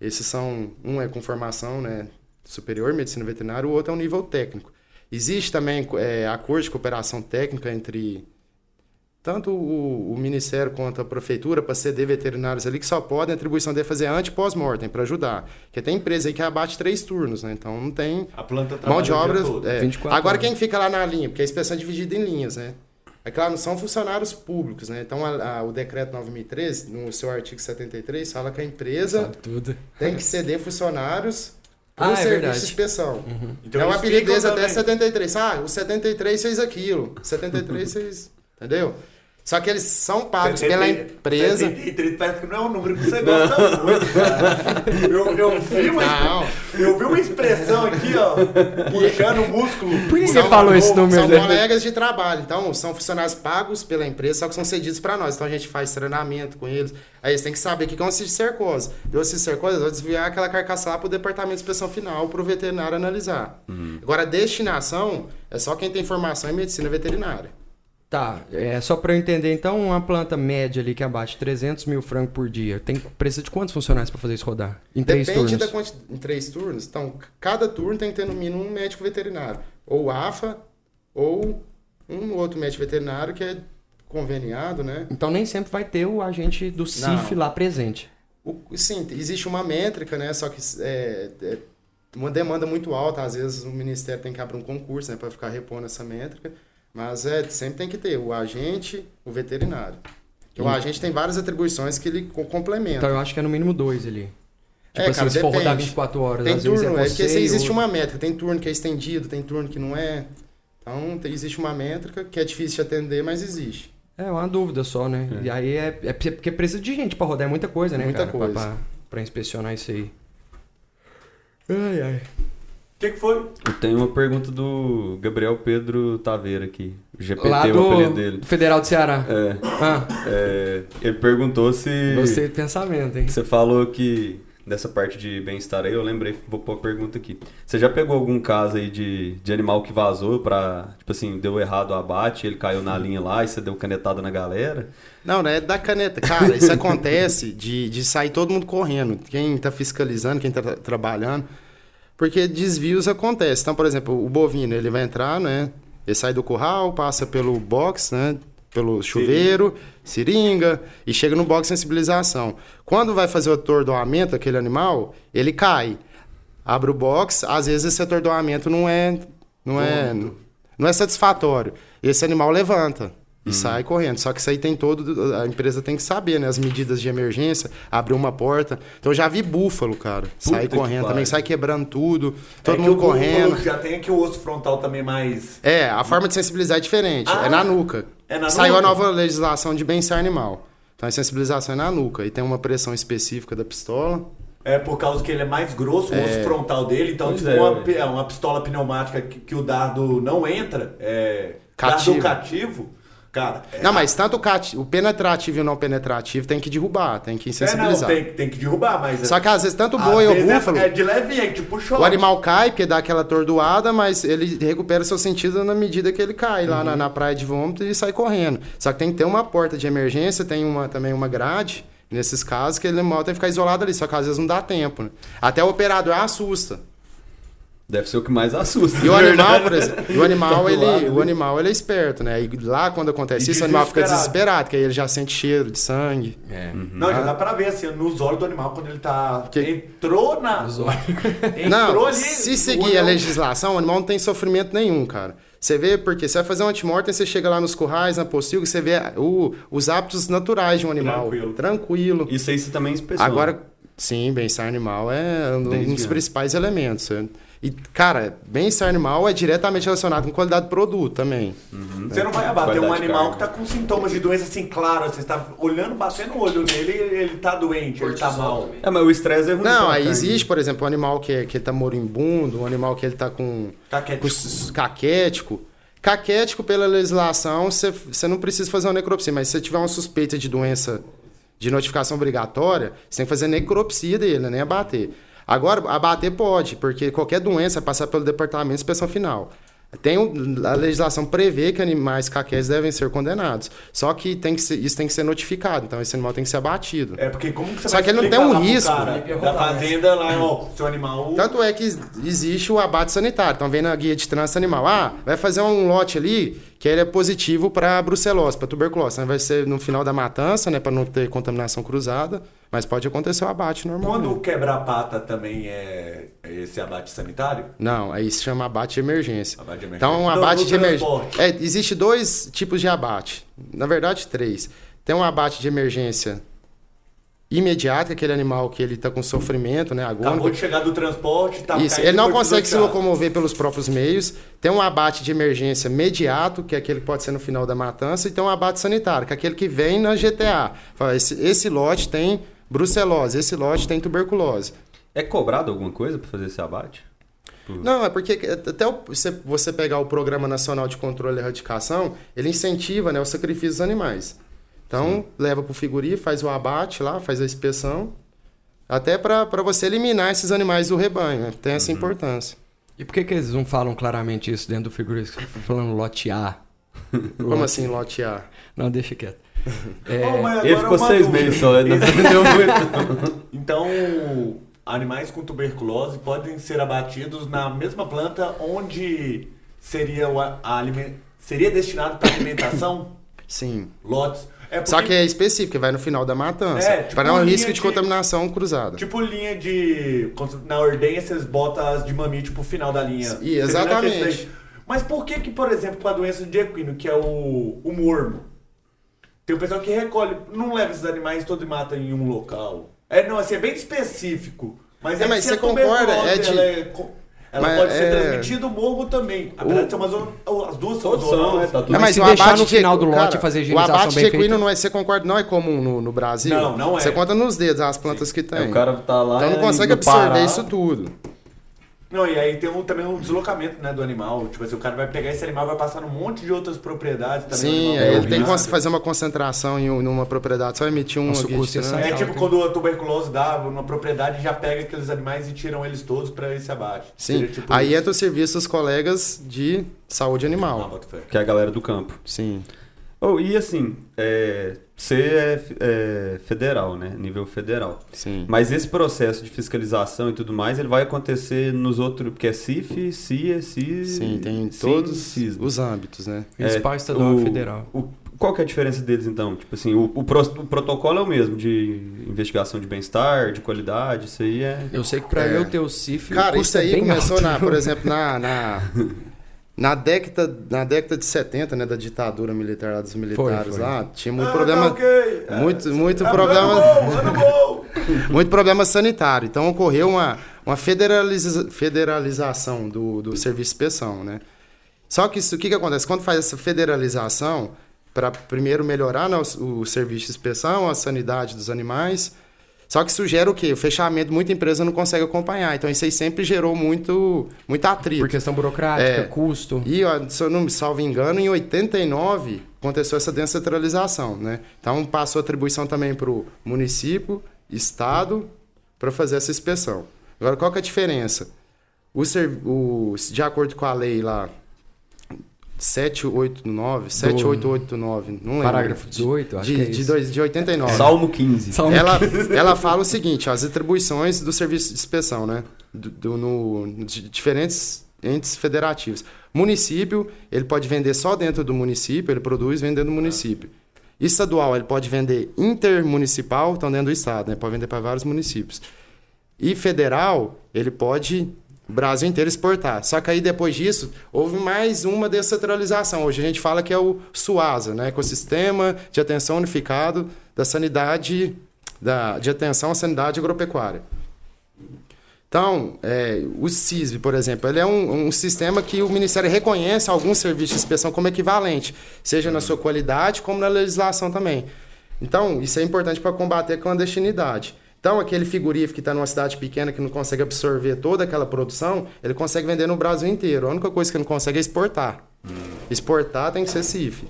Esses são, um é com formação né, superior, medicina veterinária, o outro é um nível técnico. Existe também é, acordo de cooperação técnica entre tanto o, o Ministério quanto a Prefeitura para ceder veterinários ali que só podem a atribuição dele fazer ante e pós-mortem para ajudar. Porque tem empresa aí que abate três turnos, né? Então não tem A planta mão de obra. é. 24 Agora horas. quem fica lá na linha? Porque a inspeção é dividida em linhas, né? É claro, não são funcionários públicos, né? Então a- a- o decreto 9013, no seu artigo 73, fala que a empresa tem que ceder funcionários para Ah, o é serviço verdade. de inspeção. Então é eles apelido até também- 73. Ah, o 73 fez aquilo. O 73 fez. Entendeu? Só que eles são pagos pela 70 empresa. 73 parece que não é um número que você gosta muito, cara. Eu, eu, vi uma, Não. eu vi uma expressão aqui, ó, puxando o músculo. Por que você falou esse número? São né? colegas de trabalho. Então, são funcionários pagos pela empresa, só que são cedidos para nós. Então, a gente faz treinamento com eles. Aí eles têm que saber o que é um cisticercose. Deu cisticercose, eu vou desviar aquela carcaça lá para o departamento de inspeção final, para o veterinário analisar. Agora, a destinação é só quem tem formação em medicina veterinária. Tá, é só pra eu entender, então, uma planta média ali que abate 300 mil frangos por dia, tem, precisa de quantos funcionários pra fazer isso rodar? Em três Depende turnos? da quantidade. Em três turnos. Então, cada turno tem que ter no mínimo um médico veterinário. Ou AFA, ou um outro médico veterinário que é conveniado, né? Então nem sempre vai ter o agente do CIF Não. lá presente. O- sim, existe uma métrica, né? Só que é, é uma demanda muito alta. Às vezes o Ministério tem que abrir um concurso né, para ficar repondo essa métrica. Mas é, sempre tem que ter o agente, o veterinário. Porque o agente tem várias atribuições que ele co- complementa. Então eu acho que é no mínimo dois ali. Tipo É, assim, cara, se for rodar depende. 24 horas, Tem às vezes turno, é é, você porque se e existe uma métrica. Tem turno que é estendido, tem turno que não é. Então tem- existe uma métrica que é difícil de atender, mas existe. É uma dúvida só, né? E aí é, é porque precisa de gente pra rodar, é muita coisa, né, Muita cara? coisa. Pra, pra, pra inspecionar isso aí. Ai, ai. O que, que foi? Eu tenho uma pergunta do Gabriel Pedro Taveira aqui. O GPT, Lá o apelido do dele. Federal do Ceará. É, Ah, é, ele perguntou se. gostei do pensamento, hein? Você falou que dessa parte de bem-estar aí, eu lembrei, vou pôr a pergunta aqui. Você já pegou algum caso aí de, de animal que vazou pra, tipo assim, deu errado o abate, ele caiu na linha lá e você deu canetada na galera? Não, não é da caneta. Cara, isso acontece de, de sair todo mundo correndo. Quem tá fiscalizando, quem tá tra- trabalhando. Porque desvios acontecem. Então, por exemplo, o bovino, ele vai entrar, né? Ele sai do curral, passa pelo box, né? Pelo chuveiro, seringa, e chega no box de sensibilização. Quando vai fazer o atordoamento daquele animal, ele cai. Abre o box, às vezes esse atordoamento não é, não é, não é satisfatório. Esse animal levanta. E sai correndo. Só que isso aí tem todo. A empresa tem que saber, né? As medidas de emergência, abrir uma porta. Então eu já vi búfalo, cara. sai que correndo também, sai quebrando tudo, todo É que mundo correndo. Já tem aqui o osso frontal também mais. É, a forma de sensibilizar é diferente. Ah, é na nuca. é na Saiu nuca? a nova legislação de bem-estar animal. Então a sensibilização é na nuca. E tem uma pressão específica da pistola. É por causa que ele é mais grosso, o osso frontal dele. Então, Pois tipo, é, uma, pi- uma pistola pneumática que, que o dardo não entra, é. Cativo. Dardo cativo, cara. É, Não, mas tanto o, penetrativo e o não penetrativo tem que derrubar, tem que é, não, sensibilizar. tem, tem que derrubar, mas. Só que às vezes tanto o boi ou o é- búfalo, É, de leve, é tipo shot. o animal cai porque dá aquela atordoada, mas ele recupera seu sentido na medida que ele cai lá Uhum. na, na praia de vômito e sai correndo. Só que tem que ter uma porta de emergência, tem uma, também uma grade, nesses casos, que ele animal tem que ficar isolado ali, só que às vezes não dá tempo. Né? Até o operador assusta. Deve ser o que mais assusta. E o animal, por exemplo, o animal, Tá do ele, lado o animal ele é esperto, né? E lá quando acontece E isso, o animal fica desesperado. porque aí ele já sente cheiro de sangue. É. Não, Ah. já dá pra ver assim, nos olhos do animal quando ele tá. Que- Entrou na. Os olhos. Entrou Não, ali. se seguir a legislação, o animal não tem sofrimento nenhum, cara. Você vê, porque você vai fazer um antemortem, você chega lá nos currais, na pocilga, você vê o- os hábitos naturais de um animal. Tranquilo. Tranquilo. Isso aí você também inspeciona. Agora, sim, bem-estar animal é um Desde dos principais elementos. né? E, cara, bem-estar animal é diretamente relacionado com qualidade do produto também. Você não vai abater um Qualidade animal carne. que tá com sintomas de doença assim, claro. Você está olhando, batendo o olho nele e ele tá doente, ele tá mal. É, mas o estresse é ruim. Não, aí existe, por exemplo, um animal que, que ele tá moribundo, um animal que ele tá com, Caquético. com caquético. Caquético, pela legislação, você você não precisa fazer uma necropsia, mas se você tiver uma suspeita de doença de notificação obrigatória, você tem que fazer necropsia dele, né? nem abater. Agora, abater pode, porque qualquer doença vai passar pelo departamento de inspeção final. Tem a legislação prevê que animais caquéticos devem ser condenados. Só que, tem que ser- isso tem que ser notificado, então esse animal tem que ser abatido. É porque como que você Só vai que ele não tem um risco. ia da fazenda lá, ó, seu animal. Tanto é que existe o abate sanitário. Então, vem na guia de trânsito animal. Ah, vai fazer um lote ali que ele é positivo para brucelose, para tuberculose. Então, vai ser no final da matança, né, para não ter contaminação cruzada. Mas pode acontecer o abate normalmente. Quando quebrar a pata também é é esse abate sanitário? Não, aí se chama abate de emergência. Abate de emergência. Então, um abate de emergência. É, existe dois tipos de abate. Na verdade, três. Tem um abate de emergência é aquele animal que ele está com sofrimento, né, agônico. Acabou de chegar do transporte, tá Isso, ele não consegue se locomover pelos próprios meios. Tem um abate de emergência imediato, que é aquele que pode ser no final da matança, e tem um abate sanitário, que é aquele que vem na GTA. Esse, esse lote tem brucelose, esse lote tem tuberculose. É cobrado alguma coisa pra fazer esse abate? Não, é porque até o- você, você pegar o Programa Nacional de Controle e Erradicação, ele incentiva né, o sacrifício dos animais. Então, leva para o figuri, faz o abate lá, faz a inspeção, até para você eliminar esses animais do rebanho. né? Tem essa importância. E por que, que eles não falam claramente isso dentro do frigorífico? Falando lote A. Como assim, lote A? Não, deixa quieto. É, mas Ele ficou uma seis dúvida. meses só, ele não entendeu muito. Então, animais com tuberculose podem ser abatidos na mesma planta onde seria o a- seria destinado para alimentação, Sim. lotes. É porque, Só que é específico, vai no final da matança. É, tipo para não risco de de- contaminação cruzada. tipo linha de na ordenha vocês botam as de mamite pro final da linha. E, exatamente. Mas por que que, por exemplo, com a doença de equino, que é o, o mormo, tem o pessoal que recolhe, não leva esses animais todos e mata em um local. É, não, assim, é bem específico. Mas É, é, mas você concorda, é de- ela, é ela Mas pode ser é- transmitida o mormo também. Apesar de ser uma zona, as duas são zonas. é, tá tudo É, Mas se o deixar abate no de- final do lote cara, e fazer a O higienização abate bem de equino não é, você concorda, não é comum no, no Brasil. Não, não é. Você conta nos dedos as plantas que tem. Aí o cara tá lá. Então não consegue absorver Pará. isso tudo. Não, e aí tem um, também um deslocamento né, do animal. Tipo assim, o cara vai pegar esse animal e vai passar num monte de outras propriedades também. Sim, aí vai ele tem que fazer uma concentração em um- numa propriedade, só emitir um Nossa, o guia custo de é trânsito. É Não, tipo quando a tuberculose dá numa propriedade já pega aqueles animais e tiram eles todos pra esse abate. Sim, Seria tipo aí isso. entra o serviço dos colegas de saúde Ah, animal. fé. Que é a galera do campo. Sim. Oh, e assim, é, você é, é federal, né? Nível federal. Sim. Mas esse processo de fiscalização e tudo mais, ele vai acontecer nos outros, porque é CIF, CIA, CIS... Sim, tem CIN, todos CISMA. os âmbitos, né? Principal estadual o- federal. o- qual que é a diferença deles, então? Tipo assim, o, o, pro- o protocolo é o mesmo, de investigação de bem-estar, de qualidade, isso aí é... Eu sei que pra É. eu ter o CIF. o Cara, isso é aí bem começou, alto. na, por exemplo, na, na, Na década, na década de 70, né, da ditadura militar lá dos militares foi. lá, tinha muito Ah, problema. tá ok. É, Muito, muito é, problema. Bom, ano bom. muito problema sanitário. Então ocorreu uma, uma federaliza- federalização do, do serviço de inspeção, né? Só que isso, o que, que acontece? Quando faz essa federalização, para primeiro melhorar né, o, o serviço de inspeção, a sanidade dos animais, só que isso gera o quê? O fechamento, muita empresa não consegue acompanhar. Então isso aí sempre gerou muito, muito atrito. Por questão burocrática, É. custo. E, ó, se eu não me salvo engano, em 89 aconteceu essa descentralização, né? Então passou atribuição também para o município, estado, para fazer essa inspeção. Agora, qual que é a diferença? O, o- de acordo com a lei lá, 789, 7889, não lembro. Parágrafo 18, acho de, que é de, dois, de 89. Salmo 15. Salmo Ela, ela fala o seguinte, ó, as atribuições do serviço de inspeção, né? Do, do- no, de diferentes entes federativos. Município, ele pode vender só dentro do município, ele produz vendendo no município. Estadual, ele pode vender intermunicipal, então dentro do estado, né? Pode vender para vários municípios. E federal, ele pode o Brasil inteiro exportar. Só que aí depois disso, houve mais uma descentralização. Hoje a gente fala que é o SUASA, né? Ecossistema de Atenção Unificado da Sanidade, da, de Atenção à Sanidade Agropecuária. Então, é, o CISB, por exemplo, ele é um, um sistema que o Ministério reconhece alguns serviços de inspeção como equivalente, seja na sua qualidade como na legislação também. Então, isso é importante para combater a clandestinidade. Então, aquele frigorífico que está numa cidade pequena que não consegue absorver toda aquela produção, ele consegue vender no Brasil inteiro. A única coisa que não consegue é exportar. Exportar tem que ser CIF.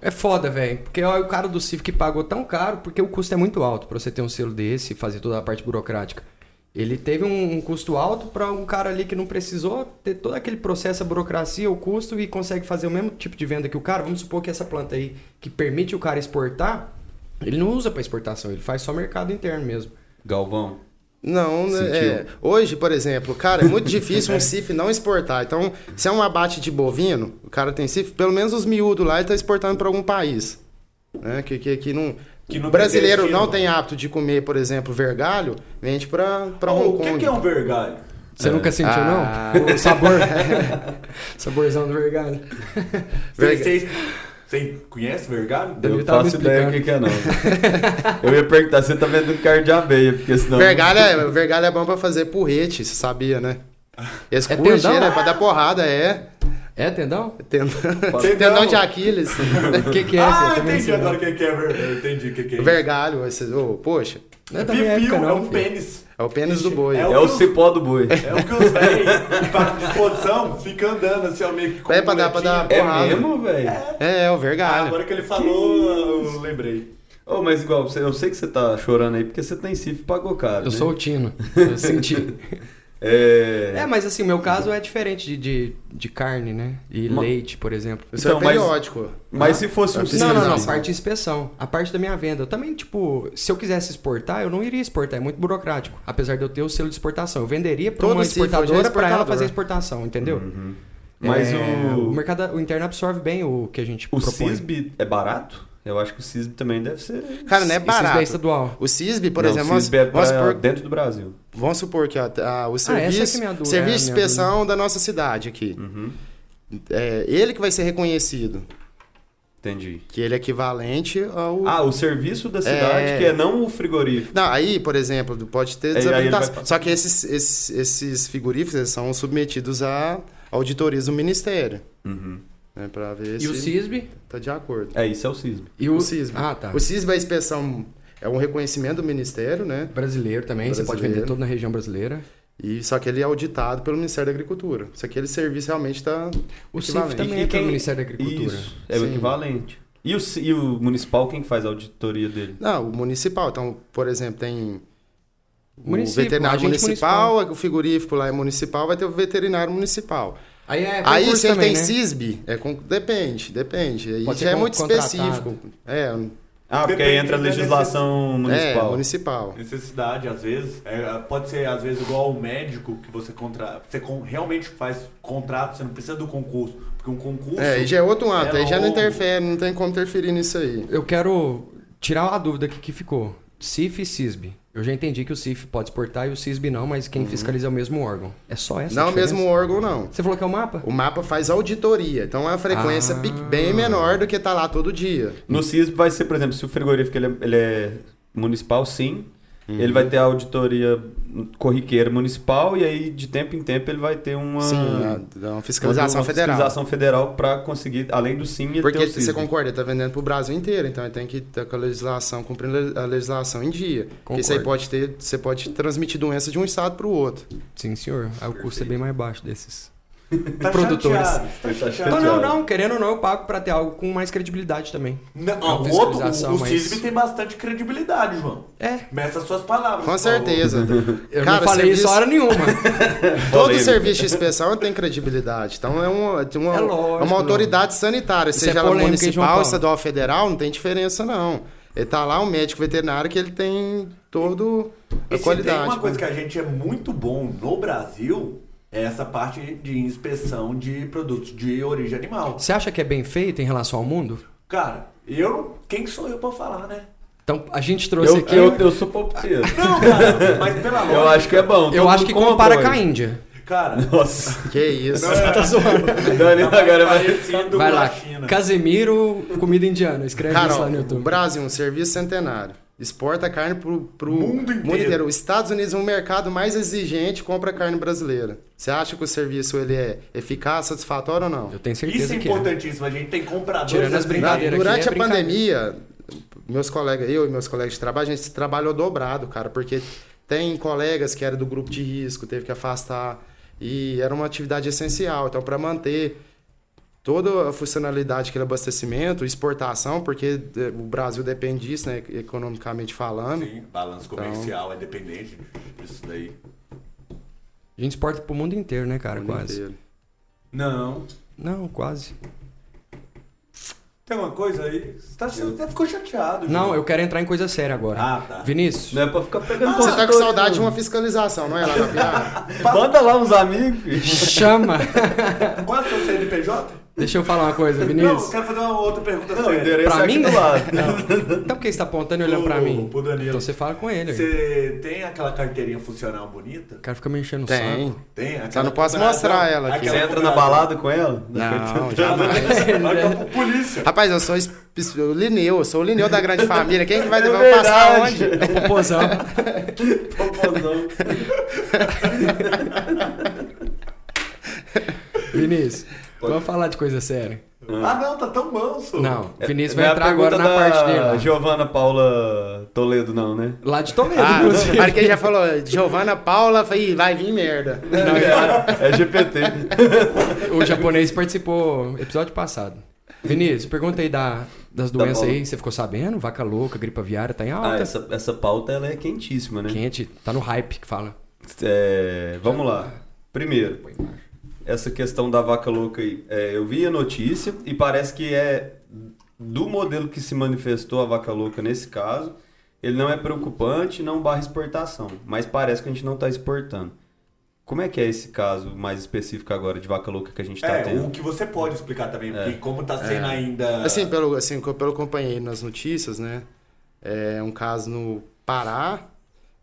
É foda, velho. Porque ó, o cara do CIF que pagou tão caro, porque o custo é muito alto pra você ter um selo desse e fazer toda a parte burocrática. Ele teve um, um custo alto pra um cara ali que não precisou ter todo aquele processo, a burocracia, o custo e consegue fazer o mesmo tipo de venda que o cara. Vamos supor que essa planta aí que permite o cara exportar, ele não usa pra exportação, ele faz só mercado interno mesmo. Galvão. Não, né, é, hoje, por exemplo, cara, é muito difícil um CIF não exportar. Então, se é um abate de bovino, o cara tem CIF, pelo menos os miúdos lá, ele está exportando para algum país. Né? Que, que, que não. Que o brasileiro tem não tem hábito de comer, por exemplo, vergalho, vende para Ô, Hong o Kong. que, que é um vergalho? Você nunca sentiu, Ah. não? O sabor. Saborzão do vergalho. Vocês- vocês conhecem vergalho? Eu tava faço ideia o que, que é, não. eu ia perguntar se você tá vendo carne de abelha, porque senão. Vergalho é, vergalho é bom para fazer porrete, você sabia, né? Esse É curte, tendão? né? Para dar porrada, é. É, tendão? Tendão, Tendão. tendão de Aquiles. O que, que é? ah, Você também entendi não agora o que, que é vergalho. Eu entendi o que, que é isso. vergalho, esse, ô, poxa, Não é Piu-piu, época, é não. um filho. pênis. É o pênis do boi. É É o cipó do boi. É o que os velhos que de disposição ficam andando assim, ó, meio que com É pra dar- pra dar-. É Porrada. mesmo, velho? É, é o Ah, vergalho. agora que ele falou, eu lembrei. Ô, mas igual, você- eu sei que você tá chorando aí porque você tem CIF e pagou caro. Eu né? sou o Tino. Eu senti. É. É, mas assim, o meu caso é diferente de, de, de carne, né? E Ma- leite, por exemplo. Isso Então, é mas- periódico. Mas se fosse um Não, Não, não, não. CISB, Parte de inspeção. A parte da minha venda. Eu também, tipo, se eu quisesse exportar, eu não iria exportar. É muito burocrático. Apesar de eu ter o selo de exportação. Eu venderia para uma é exportadora para ela fazer a exportação, entendeu? Mas É, o- o mercado o interno absorve bem o que a gente O propõe. CISB é barato? Eu acho que o CISB também deve ser. Cara, não é CISB barato. é estadual. O CISB, por Não, exemplo, o CISB é pra dentro do Brasil. Vamos supor que ó, a- o essa é serviço, que é serviço é a de inspeção da nossa cidade aqui. Uhum. É ele que vai ser reconhecido, Entendi. que ele é equivalente ao... Ah, o serviço da cidade, É. que é não o frigorífico. Não, aí, por exemplo, pode ter desabilitação. vai- Só que esses, esses, esses frigoríficos eles são submetidos a auditorias do Ministério. Uhum. Né, pra ver E o se CISB? tá de acordo. É, isso é o CISB. E o, O CISB. Ah, tá. O CISB é a inspeção, é um reconhecimento do Ministério, né? Brasileiro também. Você pode Brasileiro. vender todo na região brasileira. E, só que ele é auditado pelo Ministério da Agricultura. Só que aquele serviço realmente está O CIF equivalente. também E é pelo quem- Ministério da Agricultura. Isso, é o Sim. equivalente. E o, e o municipal, quem que faz a auditoria dele? Não, o municipal. Então, por exemplo, tem o Município, veterinário agente municipal, o frigorífico lá é municipal, vai ter o veterinário municipal. Aí é Aí, se ele também, tem né? CISB, é depende, depende. Aí Pode já é muito contratado. específico. É, Ah, porque aí entra a da legislação é municipal. municipal. Necessidade, às vezes. É, pode ser, às vezes, igual o médico que você contra... Você con- realmente faz contrato, você não precisa do concurso. Porque um concurso. É, aí já é outro âmbito, é aí já não interfere, não tem como interferir nisso aí. Eu quero tirar a dúvida aqui que ficou. CIF e CISB. Eu já entendi que o CIF pode exportar e o CISB não, mas quem fiscaliza é o mesmo órgão. É só essa Não o mesmo órgão, não. Você falou que é o mapa? O mapa faz auditoria, então é uma frequência Ah. bem menor do que tá lá todo dia. No CISB vai ser, por exemplo, se o frigorífico ele é, ele é municipal, sim. Ele vai ter a auditoria corriqueira municipal e aí de tempo em tempo ele vai ter uma, Sim, uma fiscalização uma federal. fiscalização federal para conseguir, além do sim, ele ter Porque o você concorda, ele tá vendendo pro Brasil inteiro, então ele tem que estar com a legislação, cumprindo a legislação em dia. Porque isso aí Concordo. pode ter, você pode transmitir doença de um estado pro outro. Sim, senhor. Aí o custo é bem mais baixo desses. Tá Produtores. chateado, tá chateado. Então, não, não. Querendo ou não, eu pago pra ter algo com mais credibilidade também. Não, É o outro, o, o mas- CISB tem bastante credibilidade, João. É. Meça as suas palavras. Com certeza. Eu Cara, não falei serviço- isso hora nenhuma. Todo Polêmica. serviço de inspeção tem credibilidade. Então é uma, tem uma, É lógico, é uma autoridade sanitária, Isso seja é ela municipal, estadual, federal, não tem diferença não. Ele tá lá, um médico veterinário, que ele tem todo a E se qualidade. tem uma coisa né? que a gente é muito bom no Brasil, é essa parte de inspeção de produtos de origem animal. Você acha que é bem feito em relação ao mundo? Cara, eu. Quem sou eu pra falar, né? Então, a gente trouxe Eu, aqui. eu, eu sou palpiteiro. Não, cara, mas pela lógica. eu acho que é bom. eu acho que compara hoje. com a Índia. Cara, Nossa. Que isso. Tá zoando. Daniel agora vai... Vai lá. China. Casemiro, comida indiana. Escreve Cara, isso lá no YouTube. Brasil, um serviço centenário. Exporta carne pro, pro Mundo inteiro. Os Estados Unidos é um mercado mais exigente, compra carne brasileira. Você acha que o serviço ele é eficaz, satisfatório ou não? Eu tenho Isso certeza é que é. importantíssimo. A gente tem compradores. Tirando as brincadeiras. Durante é a pandemia, meus colegas, eu e meus colegas de trabalho, a gente trabalhou dobrado, cara, porque tem colegas que eram do grupo de risco, teve que afastar, e era uma atividade essencial. Então, para manter toda a funcionalidade aquele abastecimento, exportação, porque eh, o Brasil depende disso, né, economicamente falando. Sim, balanço comercial é dependente disso daí. A gente exporta pro mundo inteiro, né, cara? Quase. inteiro. Não. Não, quase. Tem uma coisa aí. Você, tá, você até ficou chateado. Não, João. eu quero entrar em coisa séria agora. Ah, tá. Vinícius, Não é pra ficar pegando Você tá com saudade de uma fiscalização, não é lá na piada? Manda lá uns amigos, chama. Qual é o seu CNPJ? Deixa eu falar uma coisa, Não, eu Vinícius. quero fazer uma outra pergunta Não, o séria. endereço Pra é aqui mim? do lado. Então por que você tá apontando e olhando pra mim? pro Danilo. Então você fala com ele. Você tem aquela carteirinha funcional bonita? O cara fica me enchendo o Tem. saco. Tem? Aquela Só não posso mostrar ela aqui. Aquela Você entra na balada com ela? Não, jamais. Vai pra polícia. Rapaz, eu sou o Lineu, eu sou o Lineu da grande família. Quem que vai É levar eu passar onde? É o popozão. Popozão. Vinícius, vamos falar de coisa séria. Ah, não, tá tão manso. Não, o Vinícius Não é vai entrar agora na da parte dele. lá. Giovana Paula Toledo, não, né? Lá de Toledo, Ah, inclusive. para quem já falou, Giovana Paula, falei, vai vir merda. É GPT. O japonês participou episódio passado. Vinícius, pergunta aí da, das Da doenças Paula. aí. Você ficou sabendo? Vaca louca, gripe aviária, tá em Ah, alta. essa, essa pauta ela é quentíssima, né? Quente, tá no hype que fala. É, vamos lá. Primeiro, essa questão da vaca louca aí. É, eu vi a notícia e parece que é do modelo que se manifestou a vaca louca nesse caso. Ele não é preocupante, não barra exportação. Mas parece que a gente não está exportando. Como é que é esse caso mais específico agora de vaca louca que a gente está É, tendo? o que você pode explicar também, porque como tá sendo ainda. Assim, pelo, assim, pelo acompanhei nas notícias, né? É um caso no Pará,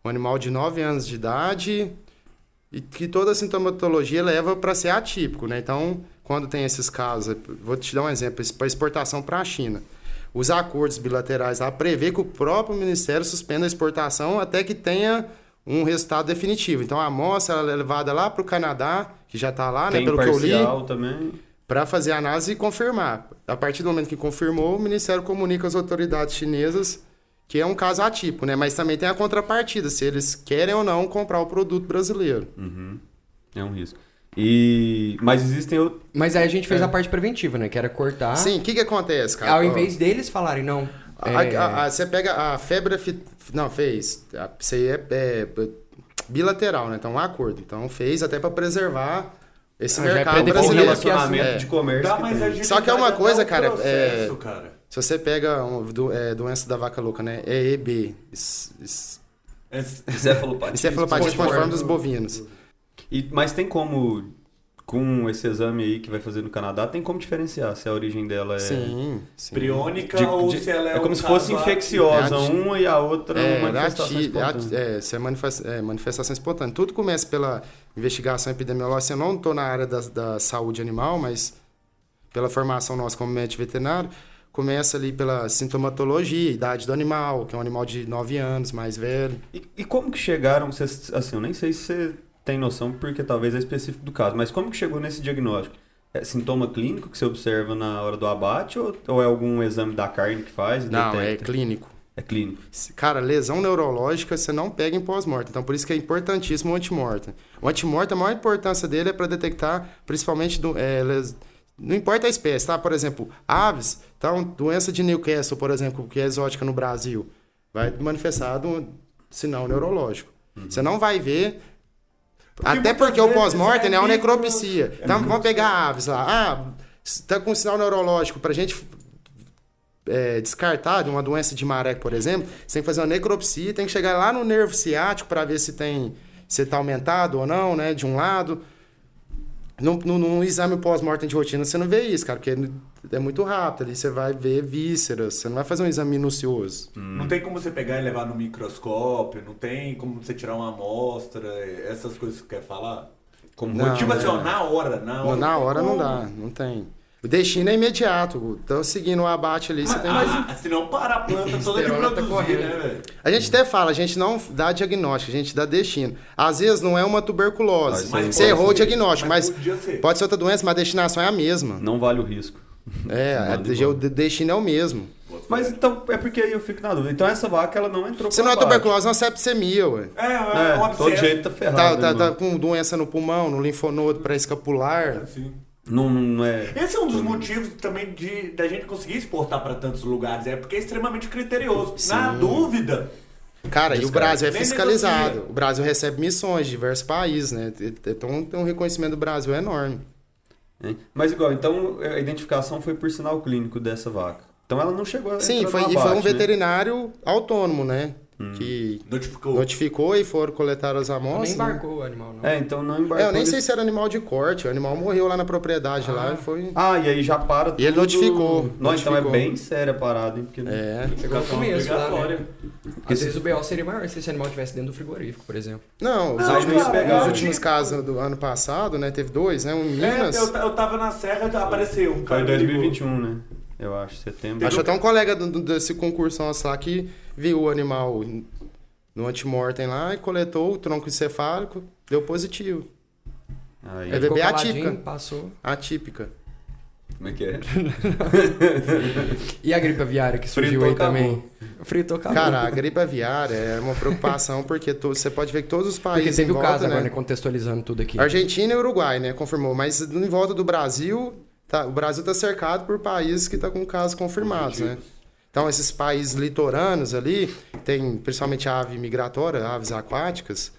um animal de 9 anos de idade e que toda a sintomatologia leva para ser atípico, né? Então, quando tem esses casos, vou te dar um exemplo, para exportação para a China. Os acordos bilaterais lá prevê que o próprio Ministério suspenda a exportação até que tenha um resultado definitivo. Então, a amostra é levada lá para o Canadá, que já está lá, né? Tem Pelo que eu li também. para fazer a análise e confirmar. A partir do momento que confirmou, o Ministério comunica às autoridades chinesas que é um caso atípico, né? Mas também tem a contrapartida, se eles querem ou não comprar o produto brasileiro. Uhum. É um risco. E... Mas existem outros. Mas aí a gente fez É. a parte preventiva, né? Que era cortar. Sim, o que, que acontece, cara? Ao invés deles falarem, não. a- é, a- a- você pega a febre... Não, fez. Isso aí é, é bilateral, né? Então, um acordo. Então, fez até para preservar esse Ah, é mercado brasileiro. relacionamento É. de comércio Dá que Só que é uma coisa, cara, processo, é- cara. Se você pega um, do, é, doença da vaca louca, né? É EB. es- es- Esse- Cefalopatia. Encefalopatia Espongiforme. espongiforme dos bovinos. E, mas tem como com esse exame aí que vai fazer no Canadá, tem como diferenciar se a origem dela é. Sim, sim. Priônica de- ou de- se ela é é como se fosse infecciosa, É uma e a outra É, uma é manifestação é espontânea. é, isso é, manifesta- é, manifestação espontânea. Tudo começa pela investigação epidemiológica. Eu não estou na área da, da saúde animal, mas pela formação nossa como médico veterinário, começa ali pela sintomatologia, idade do animal, que é um animal de 9 anos, mais velho. E, e como que chegaram, vocês- assim, eu nem sei se você tem noção, porque talvez é específico do caso, mas como que chegou nesse diagnóstico? É sintoma clínico que você observa na hora do abate ou, ou é algum exame da carne que faz e Não, é detecta? clínico. É clínico. Cara, lesão neurológica você não pega em pós-mortem. Então, por isso que é importantíssimo o antemortem. O antemortem, a maior importância dele é para detectar, principalmente, do, é, les- não importa a espécie, tá? Por exemplo, aves, então, doença de Newcastle, por exemplo, que é exótica no Brasil, vai manifestar um sinal neurológico. Você não vai ver... Até muitas porque o pós-mortem é é uma necropsia. Então, vamos pegar aves lá. Ah, está com sinal neurológico. Pra gente é, descartar de uma doença de maré, por exemplo, você tem que fazer uma necropsia, tem que chegar lá no nervo ciático para ver se tem se está aumentado ou não, né, de um lado. Num, num, num exame pós-mortem de rotina, você não vê isso, cara, porque é muito rápido. Ali você vai ver vísceras, você não vai fazer um exame minucioso. Não tem como você pegar e levar no microscópio, não tem como você tirar uma amostra, essas coisas que você quer falar? Como Não, tipo é. assim, ó, na hora, na hora. na tem hora não dá, não tem. O destino é imediato. Então, seguindo o abate ali, você tem que... Ah, senão para a planta toda de tá produzir, correndo. né, velho? A gente até fala, a gente não dá diagnóstico, a gente dá destino. Às vezes não é uma tuberculose. Mas Você pode errou o ser, diagnóstico, mas mas, ser. pode ser outra doença, mas a destinação é a mesma. Não vale o risco. É, a- Vale igual. o de- destino é o mesmo. Mas então, é porque aí eu fico na dúvida. Então essa vaca, ela não entrou Se não é tuberculose, é uma septicemia, ué. É, é, É, um todo jeito tá ferrado. Tá, né, tá, tá com doença no pulmão, no linfonodo pré-escapular. Assim. Não, não é... Esse é um dos motivos também de da gente conseguir exportar para tantos lugares, é porque é extremamente criterioso. Na Sim. dúvida, Cara, e o Brasil é fiscalizado. O Brasil recebe missões de diversos países, né? Então tem um reconhecimento do Brasil enorme. Hein? Mas igual, então a identificação foi por sinal clínico dessa vaca. Então ela não chegou a Sim, foi, no e foi um abate, né? veterinário autônomo, né? Que notificou. notificou e foram coletar as Nem amostras. né? embarcou o animal, não. É, então não embarcou. É, eu nem sei se era animal de corte. O animal morreu lá na propriedade lá e foi. Ah, e aí já para E ele tudo- notificou, Não, então é notificou. bem séria a parada, hein? Porque É. Pegou no começo lá, né? obrigatória. Às vezes o BO seria maior se esse animal estivesse dentro do frigorífico, por exemplo. Não, os Não, últimos, cara, os últimos casos do ano passado, né? Teve dois, né? Um em É, Minas. eu, eu tava na serra, apareceu um Foi em me ligou. 2021, né? Eu acho, setembro. Acho até um colega do- do- desse concurso nosso lá que viu o animal no antemortem lá e coletou o tronco encefálico, deu positivo. Aí, É bebê atípica. Passou. Atípica. como é que é? E a gripe aviária que surgiu Fritou, aí acabou. também? Fritou, acabou. Cara, a gripe aviária é uma preocupação porque to- você pode ver que todos os Porque países teve em o volta, caso né? agora, né? Contextualizando tudo aqui. Argentina e Uruguai, né? Confirmou. Mas em volta do Brasil, tá- o Brasil está cercado por países que estão com casos confirmados, né? Então, esses países litorâneos ali, tem principalmente a ave migratória, aves aquáticas.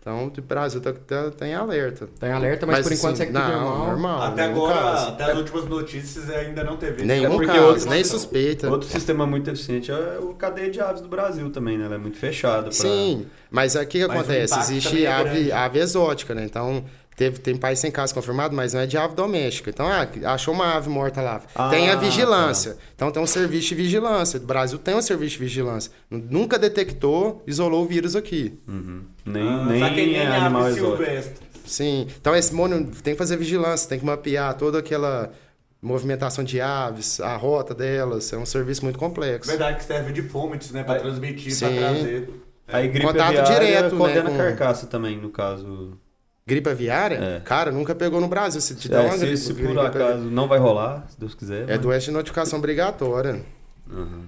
Então, o Brasil tá, tá, tá em alerta. Tá em alerta, mas, por enquanto assim, segue tudo não, normal. normal. Até agora, caso. até as últimas notícias ainda não teve. Nenhum É porque caso, outro- nem suspeita. Outro sistema muito eficiente é o cadeia de aves do Brasil também, né? Ela é muito fechada. Pra... Sim, mas aqui que Mas acontece? Existe é ave, grande. ave exótica, né? Então, teve, tem país sem caso confirmado, mas não é de ave doméstica. Então, ah, achou uma ave morta lá. Ah, tem a vigilância. Então, tem um serviço de vigilância. O Brasil tem um serviço de vigilância. Nunca detectou, isolou o vírus aqui. Uhum. Nem, Ah, nem, só que nem é ave animal silvestre. Sim. Então, esse mono tem que fazer vigilância, tem que mapear toda aquela movimentação de aves, a rota delas. É um serviço muito complexo. Verdade que serve de fômites, né? Pra transmitir, pra Sim. trazer. Aí gripe Contato aviária direto, né, com- carcaça também, no caso. Gripe aviária? É. Cara, nunca pegou no Brasil. Se te dá É, uma se, gripe, se por gripe acaso não vai rolar, se Deus quiser. É mas- doença de notificação obrigatória. Uhum.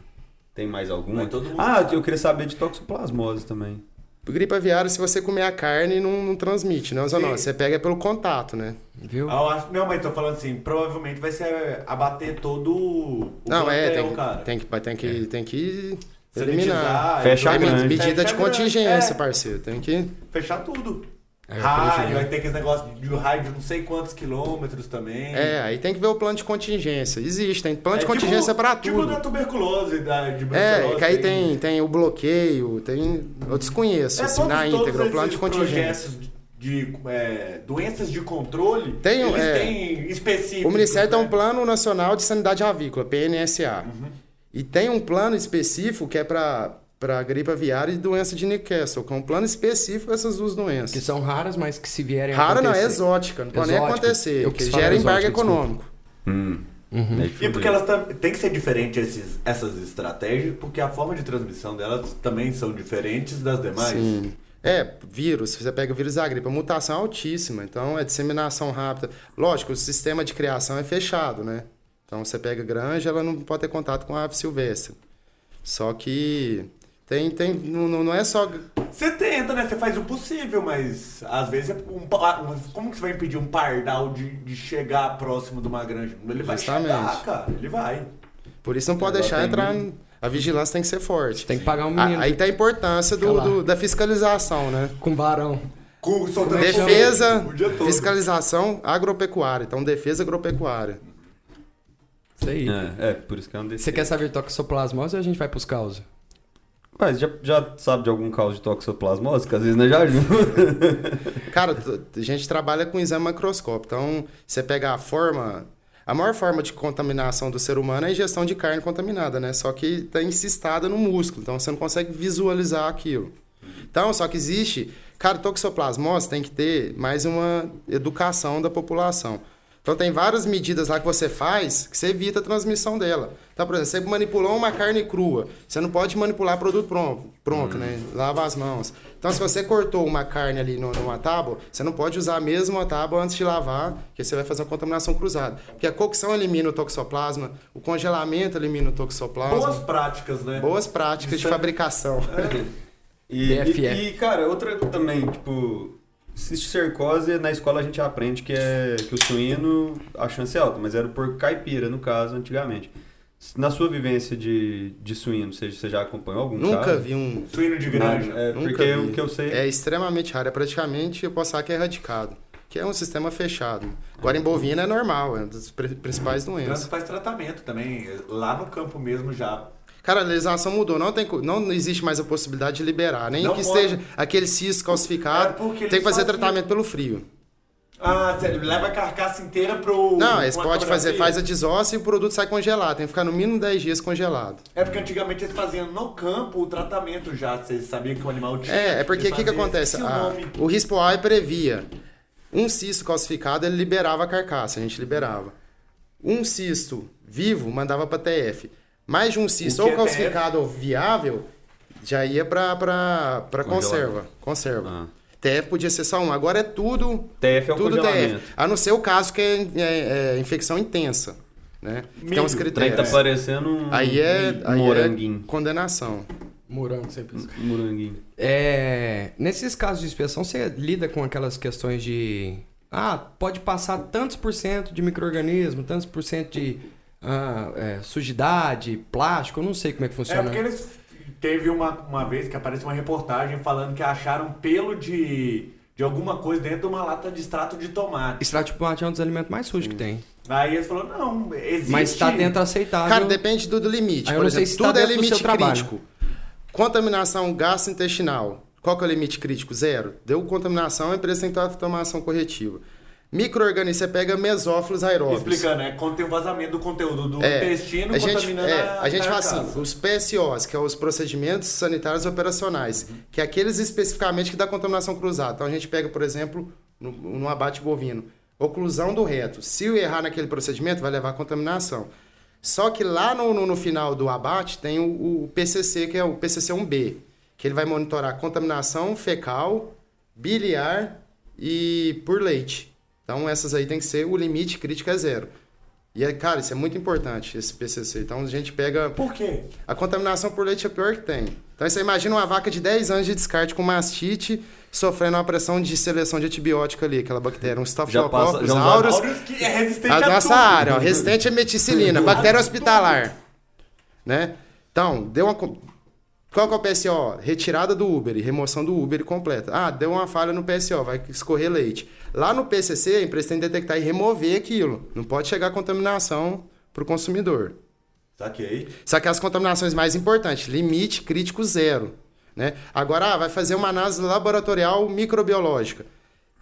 Tem mais alguma? Mas todo mundo Ah, sabe. eu queria saber de toxoplasmose também. Gripe aviária, se você comer a carne, não, não transmite, né? Sim. Você pega pelo contato, né? Viu? Ah, eu acho- não, mas tô falando assim, provavelmente vai ser abater todo o não, é, plantel, tem que, cara. tem que, tem que, tem que Sanitizar, eliminar. Fecha a É medida Fecha de contingência, grande. parceiro. Tem que. É, fechar tudo. É, raio, prejuízo. vai ter aqueles negócios de raio de não sei quantos quilômetros também. É, aí tem que ver o plano de contingência. Existe, tem plano de É contingência tipo, pra Tipo tudo. da tuberculose, da, de É, que aí tem, tem o bloqueio, tem. Eu desconheço, É, assim, todos, na íntegra, o plano de contingência. de- de é, doenças de controle, Tem, eles é, têm específicos. O Ministério tem né? um Plano Nacional de Sanidade Avícola, PNSA. E tem um plano específico que é para para gripe aviária e doença de Newcastle, que é um plano específico dessas duas Que doenças. são raras, mas que se vierem a Rara não, é acontecer. exótica, não pode nem acontecer, Eu porque gera embargo econômico. Hum. Uhum. É E porque elas tem que ser diferente esses, essas estratégias, porque a forma de transmissão delas também são diferentes das demais. Sim. É, vírus, você pega o vírus da gripe, a mutação é altíssima, então é disseminação rápida. Lógico, o sistema de criação é fechado, né? Então você pega granja, ela não pode ter contato com a ave silvestre. Só que tem, tem, não, não é só Você tenta, né? Você faz o possível, mas às vezes é um, um- como que você vai impedir um pardal de, de chegar próximo de uma granja? Ele vai Justamente. chegar, cara. Ele vai. Por isso não pode Agora deixar entrar. A vigilância tem que ser forte. Tem que pagar um A- menino Aí tá a importância do, do- da fiscalização, né? com varão. Com, Defesa, fiscalização agropecuária. Então, defesa agropecuária. Isso aí. É, é, por isso que é um Você quer saber toxoplasmose ou a gente vai pros causos? Mas já, já sabe de algum caso de toxoplasmose? Que às vezes nós já ajuda. Cara, a gente trabalha com exame macroscópio. Então, você pega a forma. A maior forma de contaminação do ser humano é a ingestão de carne contaminada, né? Só que está insistada no músculo. Então, você não consegue visualizar aquilo. Então, só que existe. Cara, toxoplasmose tem que ter mais uma educação da população. Então, tem várias medidas lá que você faz que você evita a transmissão dela. Então, por exemplo, você manipulou uma carne crua. Você não pode manipular produto pronto, pronto né? Lava as mãos. Então, se você cortou uma carne ali no- numa tábua, você não pode usar a mesma tábua antes de lavar, porque você vai fazer uma contaminação cruzada. Porque a cocção elimina o toxoplasma, o congelamento elimina o toxoplasma. Boas práticas, né? Boas práticas de Isso é- fabricação. E, BFF. e, e, cara, outra também, tipo, cisticercose, na escola a gente aprende que é que o suíno, a chance é alta, mas era o porco caipira, no caso, antigamente. Na sua vivência de, de suíno, você, você já acompanhou algum Nunca caso? vi um. Suíno de granja. É, Nunca porque vi. o que eu sei... É extremamente raro. É praticamente, eu posso falar que é erradicado. Que é um sistema fechado. Agora, em bovina é normal, é uma das pri- principais doenças. faz tratamento também. Lá no campo mesmo já. Cara, a legislação mudou. Não, tem, não existe mais a possibilidade de liberar. Nem Não que pode. esteja aquele cisto calcificado. É tem que fazer tratamento pelo frio. Ah, você leva a carcaça inteira pro. Não, eles podem fazer, faz a desóssea e o produto sai congelado. Tem que ficar no mínimo 10 dias congelado. É porque antigamente eles faziam no campo o tratamento já. Vocês sabiam que o animal tinha. É, é porque o que, que acontece? esqueci o A- nome. o risco AI previa. Um cisto calcificado, ele liberava a carcaça, a gente liberava. Um cisto vivo, mandava para TF. Mais de um que ou é calcificado ou viável, já ia para Congelado. conserva. Conserva. Ah. TF podia ser só um. Agora é tudo, TF é um tudo. TF. A não ser o caso que é, é- é infecção intensa. Né? Que tem uns Milho. Tá critérios. parecendo um, Aí é, aí é moranguinho. condenação. Morango sempre. Moranguinho. É, nesses casos de inspeção, você lida com aquelas questões de. Ah, pode passar tantos por cento de micro-organismo, tantos por cento de ah, é, sujidade, plástico, eu não sei como é que É funciona. porque eles. Teve uma, uma vez que apareceu uma reportagem falando que acharam pelo de, de alguma coisa dentro de uma lata de extrato de tomate. Extrato de tomate é um dos alimentos mais sujos que tem. Aí eles falaram, não, existe. Mas está dentro aceitável. Cara, depende do, do limite. Aí eu Por não sei exemplo, se tá tudo é dentro do limite crítico. Contaminação gastrointestinal. Qual que é o limite crítico? Zero. Deu contaminação, a empresa tem que tomar ação corretiva. Micro-organismo, você pega mesófilos aeróbios. Explicando, é quando tem o vazamento do conteúdo do É, intestino a gente, contaminando é, a a gente fala assim, os PSOs, que é os procedimentos sanitários operacionais, que é aqueles especificamente que dá contaminação cruzada. Então a gente pega, por exemplo, no, no abate bovino, oclusão do reto. Se eu errar naquele procedimento, vai levar a contaminação. Só que lá no, no, no final do abate tem o, o PCC, que é o PCC1B, que ele vai monitorar contaminação fecal, biliar e por leite. Então essas aí tem que ser, o limite crítico é zero. E, é, cara, isso é muito importante, esse PCC. Então a gente pega. Por quê? A contaminação por leite é a pior que tem. Então você imagina uma vaca de 10 anos de descarte com mastite sofrendo uma pressão de seleção de antibiótico ali, aquela bactéria, um Staphylococcus aureus. Que é resistente A a, nossa tudo. área, ó, resistente à meticilina, bactéria hospitalar. Né? Então, deu uma. Qual que é o PSO? Retirada do Uber, remoção do Uber completa. Ah, deu uma falha no PSO, vai escorrer leite. Lá no PCC, a empresa tem que detectar e remover aquilo. Não pode chegar contaminação para o consumidor. Saquei. Só que as contaminações mais importantes, limite crítico zero. Né? Agora, ah, vai fazer uma análise laboratorial microbiológica.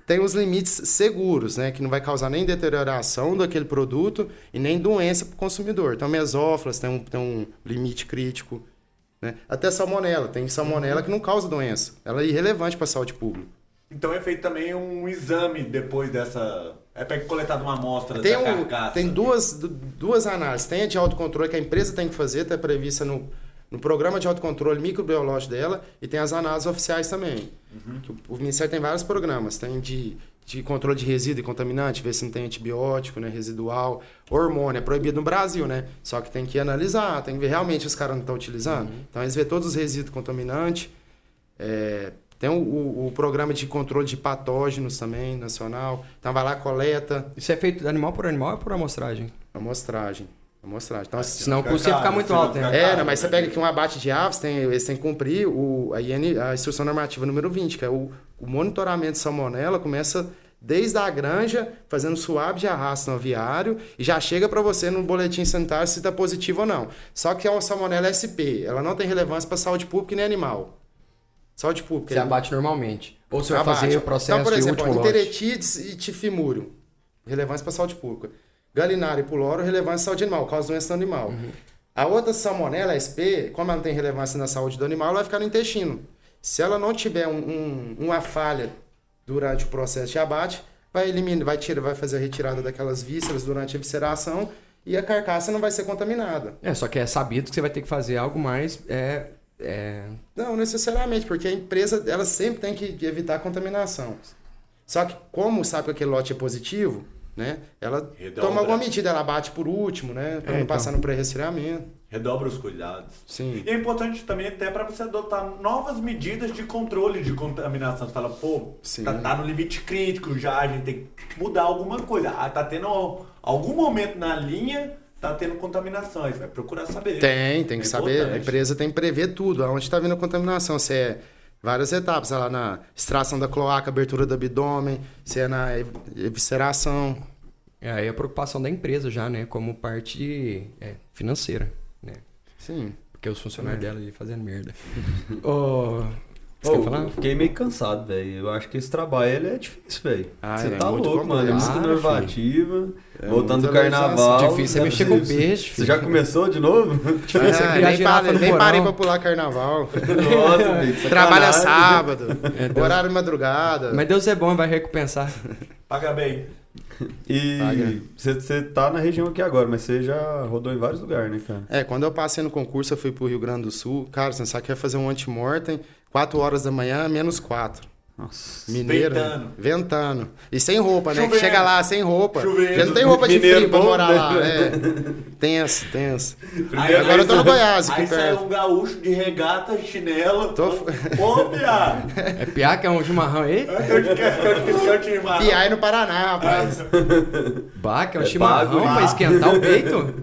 tem os limites seguros, né? Que não vai causar nem deterioração daquele produto e nem doença para o consumidor. Então, mesófilas tem um, tem um limite crítico. Né? Até salmonela. Tem salmonela que não causa doença. Ela é irrelevante para a saúde pública. Então é feito também um exame depois dessa. É para coletar uma amostra Tem, um, carcaça. tem duas, du- duas análises. Tem a de autocontrole que a empresa tem que fazer, está prevista no, no programa de autocontrole microbiológico dela, e tem as análises oficiais também. Que o, o Ministério tem vários programas. Tem de, de controle de resíduo e contaminante, ver se não tem antibiótico, né, residual, hormônio. É proibido no Brasil, né? Só que tem que analisar, tem que ver realmente os caras não estão utilizando. Então eles vê todos os resíduos contaminantes. É, tem o, o- o programa de controle de patógenos também, nacional. Então vai lá, coleta, Isso é feito animal por animal ou por amostragem? amostragem. Amostragem. Então, Senão o custo ia ficar muito alto, né? é, não, mas você pega aqui um abate de aves, tem, eles têm que cumprir o, a, IN, a instrução normativa número 20, que é o, o monitoramento de salmonela, começa desde a granja, fazendo suave de arrasto no aviário, e já chega para você no boletim sanitário se está positivo ou não. Só que é uma salmonela SP, ela não tem relevância para saúde pública nem animal. Saúde pública. Você abate normalmente. Ou você vai Abate. fazer o processo Então, por de exemplo, último ó, lote. e tifimúrio, relevância para saúde pública. Galinário e puloro, relevância à saúde animal, causa doença no animal. Uhum. A outra salmonela, a SP, como ela não tem relevância na saúde do animal, ela vai ficar no intestino. Se ela não tiver um- um- uma falha durante o processo de abate, vai eliminar, vai tirar, vai fazer a retirada daquelas vísceras durante a visceração e a carcaça não vai ser contaminada. É, só que é sabido que você vai ter que fazer algo mais. É, é, Não necessariamente, porque a empresa ela sempre tem que evitar a contaminação. Só que como sabe que aquele lote é positivo, né? Ela Redobra. toma alguma medida, ela bate por último, né? Para É, não então. passar no pré-resfriamento. Redobra os cuidados. Sim. E é importante também até para você adotar novas medidas de controle de contaminação. Você fala, pô, Sim. tá, tá no limite crítico já, a gente tem que mudar alguma coisa. Ah, tá tendo algum momento na linha, tá tendo contaminação. Aí vai procurar saber. Tem, tem que É saber. A empresa tem que prever tudo. Aonde está vindo a contaminação? Se é várias etapas, sei lá na extração da cloaca, abertura do abdômen, se é na ev- evisceração. é aí a preocupação da empresa já, né? Como parte é, financeira, né? Sim. Porque os funcionários dela ali fazendo merda. Ô, você quer falar? eu fiquei meio cansado, velho. Eu acho que esse trabalho ele é difícil, velho. Ah, Você é tá muito louco, mano. É muita Ah, normativa. É voltando do carnaval. Difícil é Deve mexer com peixe, Você filho. já começou de novo? Difícil é Ah, nem parei, nem parei pra pular carnaval. Nossa, velho. Trabalha sábado, É, Deus- horário de madrugada. Mas Deus é bom, vai recompensar. Paga bem. E você tá na região aqui agora, mas você já rodou em vários lugares, né, cara? É, quando eu passei no concurso, eu fui pro Rio Grande do Sul. Cara, você sabe que ia fazer um antemortem, 4 horas da manhã, menos 4. Nossa. Mineiro. Ventando. Ventando. E sem roupa, né? Chega lá sem roupa. Chovendo. Já não tem roupa de Mineiro frio pra bom, morar né? lá. É. Tenso, tenso. Aí- Agora aí eu tô no Goiás, aqui Aí sai perto. um gaúcho de regata, chinelo. Tô- Ô, Pia! É piá que é um chimarrão aí? Rimar. Piai no Paraná, rapaz. Bah, que é um É chimarrão pago, pra esquentar o peito?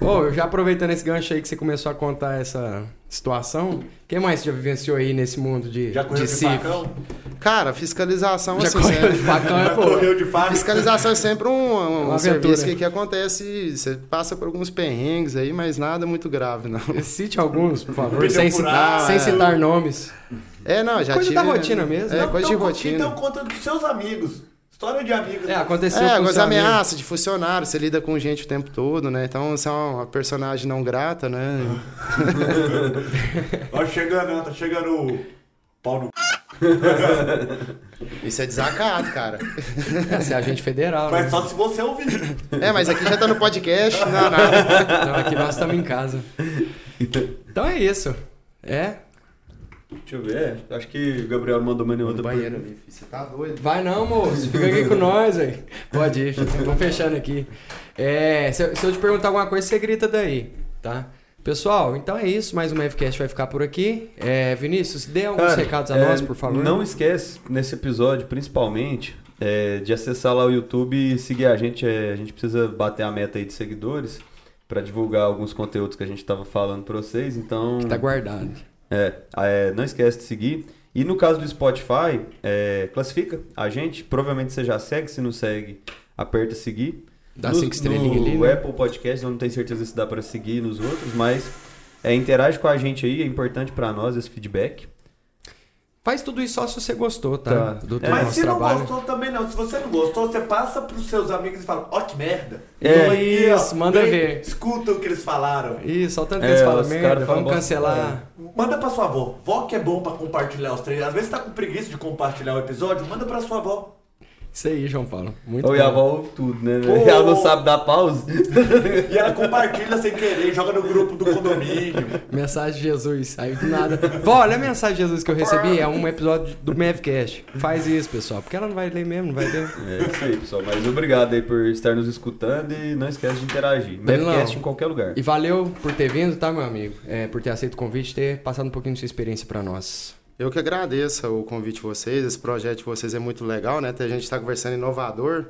Ô, eu já aproveitando esse gancho aí que você começou a contar essa situação, quem mais já vivenciou aí nesse mundo de, Já correu de de facão? Cara, fiscalização, Já assim, correu de facão, é, pô. correu de faca? Fiscalização é sempre um, um Uma serviço aventura. que, que acontece. Você passa por alguns perrengues aí, mas nada muito grave, não. Cite alguns, por favor, sem, citar, sem é. citar nomes. É, não, já Coisa tive. da rotina mesmo. É, Não, coisa de Então, rotina. Então conta dos seus amigos. História de amigos. É, aconteceu É, com amigo. ameaças de funcionário, você lida com gente o tempo todo, né? Então você é uma personagem não grata, né? Ó, chegando, tá chegando o pau no... Isso é desacato, cara. É, você é agente federal. Mas né? só se você ouvir. É, mas aqui já tá no podcast, não, não. Então aqui nós estamos em casa. Então é isso. É? Deixa eu ver. Acho que o Gabriel mandou No outra banheiro ali, filho, você tá doido. Vai não, moço. Fica aqui com nós, velho. Pode ir, vamos fechando aqui. É, se, eu- se eu te perguntar alguma coisa, você grita daí, tá? Pessoal, então é isso. Mais uma Fcast vai ficar por aqui. É, Vinícius, dê alguns Cara, recados a é, nós, por favor. Não esquece, nesse episódio, principalmente, é, de acessar lá o YouTube e seguir a gente. É, a gente precisa bater a meta aí de seguidores para divulgar alguns conteúdos que a gente estava falando para vocês. Então, Que tá guardado. É, é, não esquece de seguir. E no caso do Spotify, é, classifica a gente. Provavelmente você já segue. Se não segue, aperta seguir. Dá No- cinco estrelinhas no ali, né? Apple Podcast, eu não tenho certeza se dá para seguir nos outros, mas é, interage com a gente aí, é importante para nós esse feedback. Faz tudo isso só se você gostou, tá? Tá. Do É, Mas se não trabalho. gostou também não. Se você não gostou, você passa pros seus amigos e fala, ó que merda. É. Aí, ó, Isso, manda vem, ver. Escuta o que eles falaram. Ih, só tanto que É, eles falam merda, vamos bosta, cancelar. Manda pra sua avó. Vó que é bom pra compartilhar os treinos. Às vezes tá com preguiça de compartilhar o episódio, manda pra sua avó. Isso aí, João Paulo. Muito Ou bom. e a avó ouve tudo, né? Ô. Ela não sabe dar pausa. E ela compartilha sem querer, joga no grupo do condomínio. Mensagem de Jesus. Aí do nada. Vó, olha a mensagem de Jesus que eu recebi. É um episódio do Mavcast. Faz isso, pessoal. Porque ela não vai ler mesmo, não vai ler. É isso aí, pessoal. Mas obrigado aí por estar nos escutando e não esquece de interagir. Mavcast em qualquer lugar. E valeu por ter vindo, tá, meu amigo? É, por ter aceito o convite, ter passado um pouquinho de sua experiência pra nós. Eu que agradeço o convite de vocês. Esse projeto de vocês é muito legal, né? A gente está conversando inovador.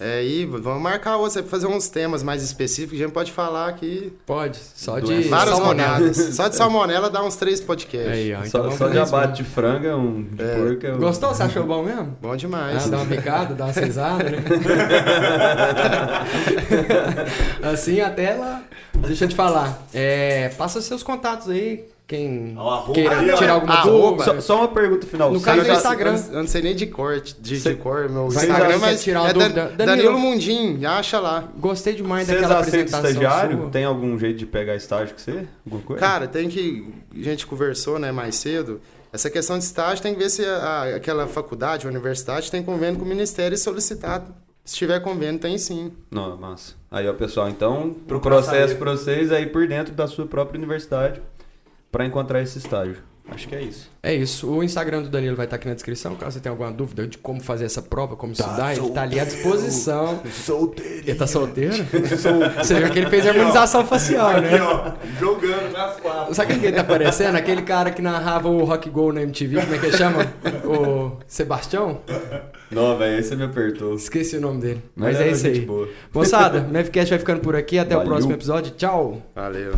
É, e vamos marcar aí pra fazer uns temas mais específicos. A gente pode falar aqui Pode, só de várias rodadas. Só de salmonela dá uns três podcasts. Aí, ó. Então só só de abate de frango é um de É. porco. É um... Gostou? Você achou bom mesmo? Bom demais. Ah, dá uma picada, dá uma cisada, né? assim até lá. Deixa eu te falar. É, passa seus contatos aí. Quem Ó, arroba queira tirar alguma dúvida. Só, só uma pergunta final. No caso do já, Instagram. eu não- sei nem de cor, de, Cê- de cor meu Instagram, mas tirar é dúvida? Dan- Danilo. Danilo Mundim, acha lá. Gostei demais Vocês daquela apresentação estagiário? sua. Tem algum jeito de pegar estágio com você? Alguma coisa? Cara, tem que. A gente conversou né, mais cedo. Essa questão de estágio tem que ver se a- a- aquela faculdade, universidade, tem convênio com o Ministério e solicitar. Se tiver convênio, tem sim. Não, massa. Aí, ó, pessoal, então, o Procura processo pra vocês aí por dentro da sua própria universidade pra encontrar esse estágio. Acho que é isso. É isso. O Instagram do Danilo vai estar aqui na descrição. Caso você tenha alguma dúvida de como fazer essa prova, como estudar, ele tá ali à disposição. Solteirinho. Ele tá solteiro? Você viu que ele fez harmonização facial, Aqui, né? ó, jogando nas quatro. Sabe quem que ele tá parecendo? Aquele cara que narrava o Rock Go na MTV, como é que ele chama? O Sebastião? Não, velho, esse me apertou. Esqueci o nome dele. Mas, era é isso aí. boa. Moçada, o Mavcast vai ficando por aqui. Até o Valeu. próximo episódio. Tchau! Valeu.